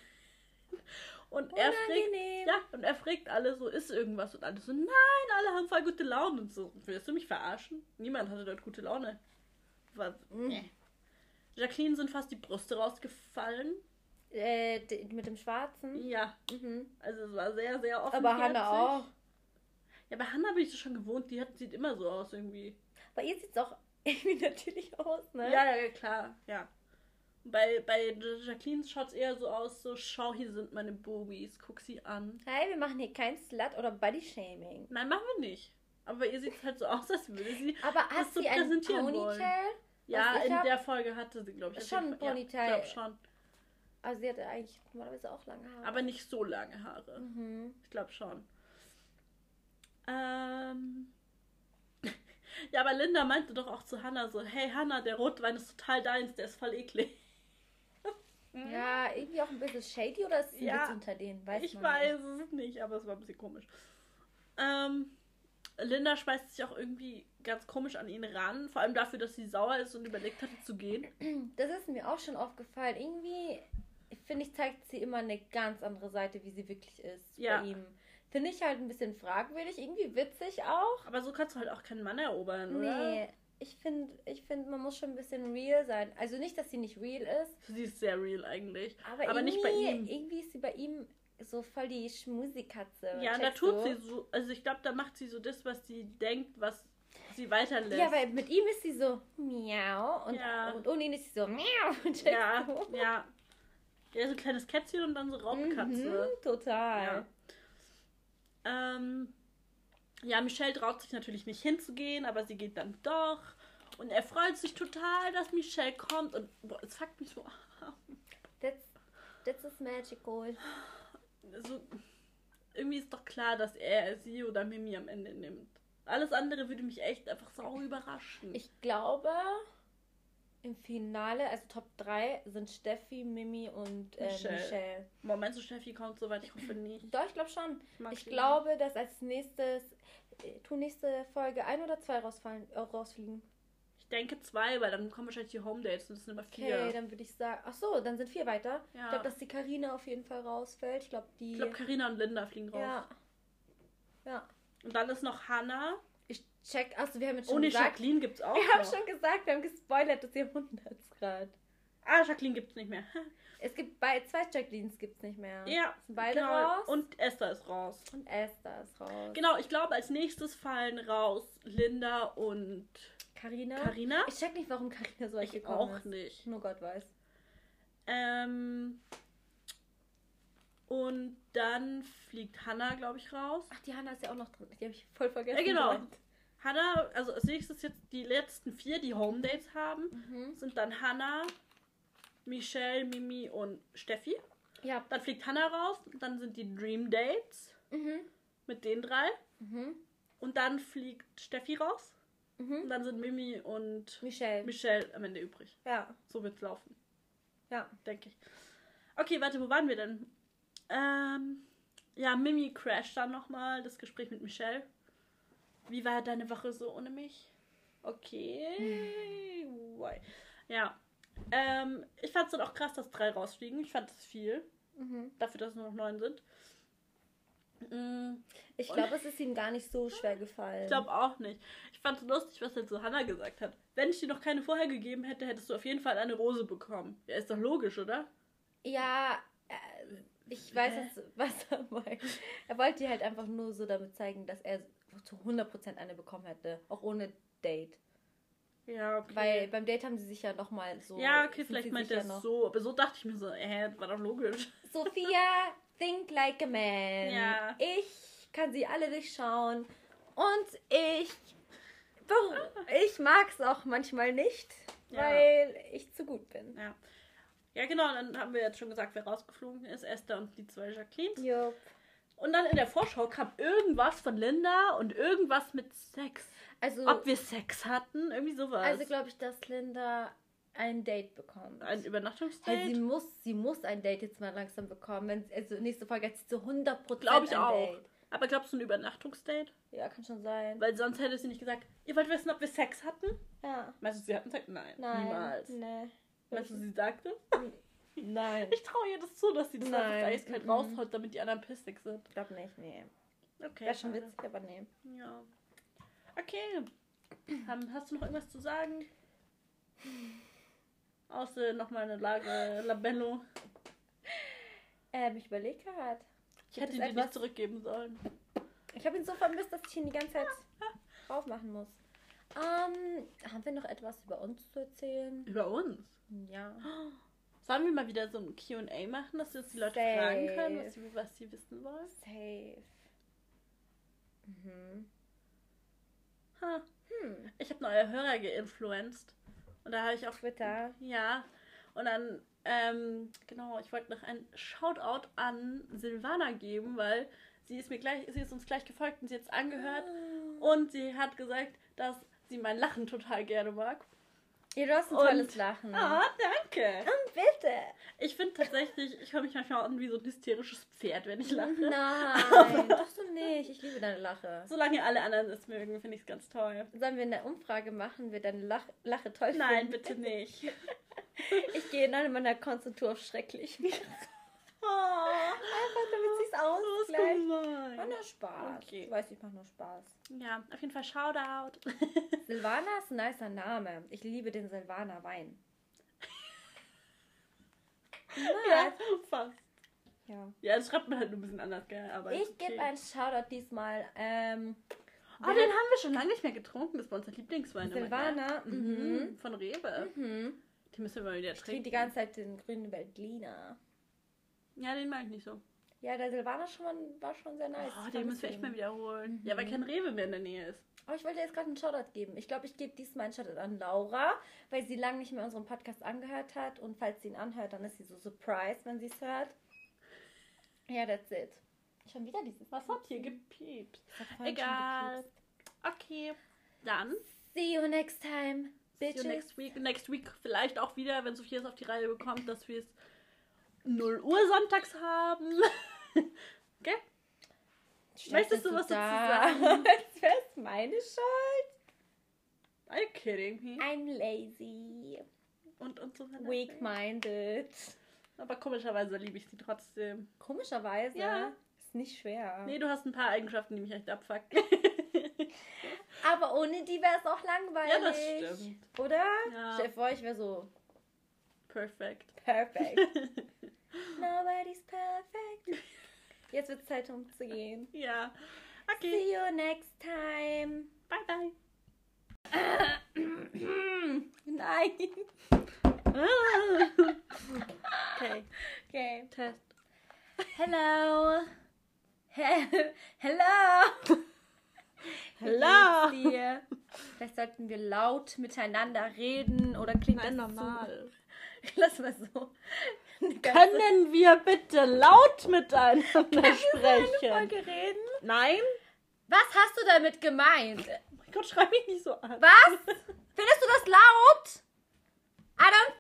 Und er fragt, ja, und er fragt alle so, ist irgendwas? Und alle so, nein, alle haben voll gute Laune. Und so, willst du mich verarschen? Niemand hatte dort gute Laune. Was? Mhm. Nee. Jacqueline sind fast die Brüste rausgefallen. Äh, mit dem Schwarzen. Ja, Mhm. also es war sehr, sehr offen. Aber Hannah auch. Ja, bei Hannah bin ich das schon gewohnt. Die hat, sieht immer so aus irgendwie. Bei ihr sieht es auch irgendwie natürlich aus, ne? Ja, ja, klar, ja. Bei, bei Jacqueline schaut es eher so aus, so, schau, hier sind meine Boobies, guck sie an. Hey, wir machen hier kein Slut- oder Body-Shaming. Nein, machen wir nicht. Aber bei ihr sieht es halt so aus, als würde sie Aber hat so sie ein präsentieren. Ponytail? Ja, in hab- der Folge hatte sie, glaube ich. Schon ein Ponytail. Ja, ich glaube schon. Also sie hatte eigentlich normalerweise auch lange Haare. Aber nicht so lange Haare. Mhm. Ich glaube schon. Ähm. Ja, aber Linda meinte doch auch zu Hannah so, hey Hannah, der Rotwein ist total deins, der ist voll eklig. Ja, irgendwie auch ein bisschen shady oder ist sie Ja, unter denen? Weiß ich weiß es nicht, aber es war ein bisschen komisch. Ähm, Linda schmeißt sich auch irgendwie ganz komisch an ihn ran, vor allem dafür, dass sie sauer ist und überlegt hatte zu gehen. Das ist mir auch schon aufgefallen. Irgendwie, finde ich, zeigt sie immer eine ganz andere Seite, wie sie wirklich ist Ja. bei ihm. Finde ich halt ein bisschen fragwürdig, irgendwie witzig auch. Aber so kannst du halt auch keinen Mann erobern, oder? Nee, ich finde, ich find, man muss schon ein bisschen real sein. Also nicht, dass sie nicht real ist, Sie ist sehr real eigentlich. aber, Aber nicht bei ihm. Irgendwie ist sie bei ihm so voll die Schmusikatze. Ja, da tut du? sie so, also ich glaube, da macht sie so das, was sie denkt, was sie weiterlässt. Ja, weil mit ihm ist sie so miau und, Ja. und ohne ihn ist sie so miau. Ja, du? ja. Ja, so ein kleines Kätzchen und dann so Raubkatze. Mhm, total. Ja. Ähm, ja, Michelle traut sich natürlich nicht hinzugehen, aber sie geht dann doch. Und er freut sich total, dass Michelle kommt. Und boah, es fuckt mich so. That's, that's is magical. so. Irgendwie ist doch klar, dass er sie oder Mimi am Ende nimmt. Alles andere würde mich echt einfach sau überraschen. Ich glaube, im Finale, also Top 3, sind Steffi, Mimi und äh, Michelle. Michelle. Moment, so Steffi kommt soweit, ich hoffe nicht. Doch, ich glaube schon. mag Ich glaube, dass als nächstes, äh, tu nächste Folge ein oder zwei rausfallen, äh, rausfliegen. Ich denke zwei, weil dann kommen wahrscheinlich die Home Dates und das sind immer Okay, vier. dann würde ich sagen, ach so, dann sind vier weiter. Ja. Ich glaube, dass die Karina auf jeden Fall rausfällt. Ich glaube, die. ich glaube, Karina und Linda fliegen raus. ja. Ja. Und dann ist noch Hannah. Ich check, achso, wir haben jetzt schon Ohne gesagt. Jacqueline gibt's auch. Wir haben noch. schon gesagt, wir haben gespoilert, dass ihr 100 gerade. Ah, Jacqueline gibt's nicht mehr. Es gibt bei zwei Jacquelines gibt's nicht mehr. Ja, Sind beide genau. raus? Und Esther ist raus. Und Esther ist raus. Genau, ich glaube, als nächstes fallen raus Linda und Carina. Karina. Ich check nicht, warum Carina so weit Ich auch ist. nicht. Nur Gott weiß. Ähm, und dann fliegt Hannah, glaube ich, raus. Ach, die Hanna ist ja auch noch drin. Die habe ich voll vergessen. Ja, genau. vorhin. Hannah, also als nächstes jetzt die letzten vier, die Home Dates haben, Mhm. sind dann Hannah, Michelle, Mimi und Steffi. Ja. Dann fliegt Hannah raus, dann sind die Dream Dates Mhm. mit den drei. Mhm. Und dann fliegt Steffi raus. Und Mhm. dann sind Mimi und Michelle. Michelle am Ende übrig. ja. So wird's laufen, Ja. denke ich. Okay, warte, wo waren wir denn? Ähm, ja, Mimi crasht dann nochmal das Gespräch mit Michelle. Wie war deine Woche so ohne mich? Okay. Why? Ja. Ähm, ich fand es dann auch krass, dass drei rausfliegen. Ich fand das viel. Mhm. Dafür, dass es nur noch neun sind. Mm, Ich glaube, es ist ihm gar nicht so schwer gefallen. Ich glaube auch nicht. Ich fand es lustig, was halt so Hannah gesagt hat. Wenn ich dir noch keine vorher gegeben hätte, hättest du auf jeden Fall eine Rose bekommen. Ja, ist doch logisch, oder? Ja, äh, ich weiß jetzt, was er meint. Er wollte ihr halt einfach nur so damit zeigen, dass er zu 100% eine bekommen hätte. Auch ohne Date. Ja, okay. Weil beim Date haben sie sich ja nochmal so. ja, okay, vielleicht meint er es noch- so. Aber so dachte ich mir so, äh, war doch logisch. Sophia, think like a man. Ja. Ich kann sie alle durchschauen. Und ich. Ich mag es auch manchmal nicht, Ja. weil ich zu gut bin. Ja. Ja, genau, dann haben wir jetzt schon gesagt, wer rausgeflogen ist. Esther und die zwei Jacqueline. Jupp. Und dann in der Vorschau kam irgendwas von Linda und irgendwas mit Sex. Also, Ob wir Sex hatten, irgendwie sowas. also glaube ich, dass Linda ein Date bekommt. ein Übernachtungsdate. sie muss, sie muss ein Date jetzt mal langsam bekommen. Wenn, also nächste Folge hat sie zu 100% Glaube ich auch. Date. Aber glaubst du ein Übernachtungsdate? Ja, kann schon sein. Weil sonst hätte sie nicht gesagt, ihr wollt wissen, ob wir Sex hatten? Ja. Meinst du, sie hatten Sex? Nein, Nein. niemals. Nee. Meinst du, sie sagte? Nein. Ich traue ihr das zu, dass sie das Nein. einfach eiskalt Mhm. raushaut, damit die anderen pissig sind. Ich glaube nicht, nee. Okay. Wäre schon witzig, aber nee. Ja. Okay. Hast du noch irgendwas zu sagen? Außer nochmal eine Lage Labello. Ähm, ich überlege gerade. Ich hätte ihn dir nicht etwas- zurückgeben sollen. Ich habe ihn so vermisst, dass ich ihn die ganze Zeit drauf machen muss. Ähm, haben wir noch etwas über uns zu erzählen? Über uns. Ja. Sollen wir mal wieder so ein QA machen, dass jetzt die Leute Safe. fragen können, was sie, was sie wissen wollen? Safe. Mhm. Ha. Hm. Ich habe neue Hörer geinfluenced. Und da habe ich auch. Twitter. Ja. Und dann, ähm, genau, ich wollte noch ein Shoutout an Silvana geben, weil sie ist mir gleich, sie ist uns gleich gefolgt und sie hat es angehört. Und sie hat gesagt, dass sie mein Lachen total gerne mag. Ja, du hast ein Und- tolles Lachen. Ah, danke. Bitte. Ich finde tatsächlich, ich höre mich manchmal an wie so ein hysterisches Pferd, wenn ich lache. Nein, tust du nicht. Ich liebe deine Lache. Solange alle anderen es mögen, finde ich es ganz toll. Sollen wir eine Umfrage machen, wer deine Lach Lache toll findet? Nein, bitte nicht. Ich gehe in eine meiner und tue auf schrecklich. Oh, Einfach damit sich's das ist ausgleicht. War nur Spaß. Okay. Du weißt, ich mache nur Spaß. Ja, auf jeden Fall Shoutout. Silvana ist ein nicer Name. Ich liebe den Silvaner Wein. ja, fast. ja. Ja, das schreibt man halt nur ein bisschen anders, gell? Aber Ich ist gebe okay. einen Shoutout diesmal. Ähm, Ah, den haben wir schon lange nicht mehr getrunken. Das war unser Lieblingswein. gell? Mhm. Mhm. Von Rewe. Mhm. Den müssen wir mal wieder Ich trinke trinken. die ganze Zeit den grünen Veltliner. Ja, den mag ich nicht so. Ja, der Silvaner schon war schon sehr nice. Oh, den müssen wir echt mal wiederholen. Mhm. Ja, weil kein Rewe mehr in der Nähe ist. Aber ich wollte jetzt gerade einen Shoutout geben. Ich glaube, ich gebe diesmal einen Shoutout an Laura, weil sie lange nicht mehr unseren Podcast angehört hat. Und falls sie ihn anhört, dann ist sie so surprised, wenn sie es hört. Ja, that's it. Schon wieder dieses. Was hat hier gepiept? Egal. Okay, dann See you next time, see bitches. you next week. Next week vielleicht auch wieder, wenn Sophia es auf die Reihe bekommt, dass wir es 0 Uhr sonntags haben. okay? Stellst Möchtest du was dazu dar, sagen? Als wäre meine Schuld. Are you kidding me? I'm lazy, Und, und so weiter. weak-minded. Aber komischerweise liebe ich sie trotzdem. Komischerweise Ja. ist nicht schwer. Nee, du hast ein paar Eigenschaften, die mich echt abfucken. Aber ohne die wäre es auch langweilig. ja, das stimmt. Oder? Ja. Stell dir vor, ich wäre so Perfekt. perfekt. Nobody's perfect. Jetzt wird es Zeit, um zu gehen. ja. Okay. See you next time. Bye, bye. Nein. okay. Okay. Test. Hello. He Hello. Hello. Vielleicht sollten wir laut miteinander reden oder klingt Nein, das normal. so? Lass mal so. Eine Können wir bitte laut miteinander eine sprechen? Folge reden? Nein? Was hast du damit gemeint? Oh mein Gott, schreib mich nicht so an. Was? Findest du das laut? I don't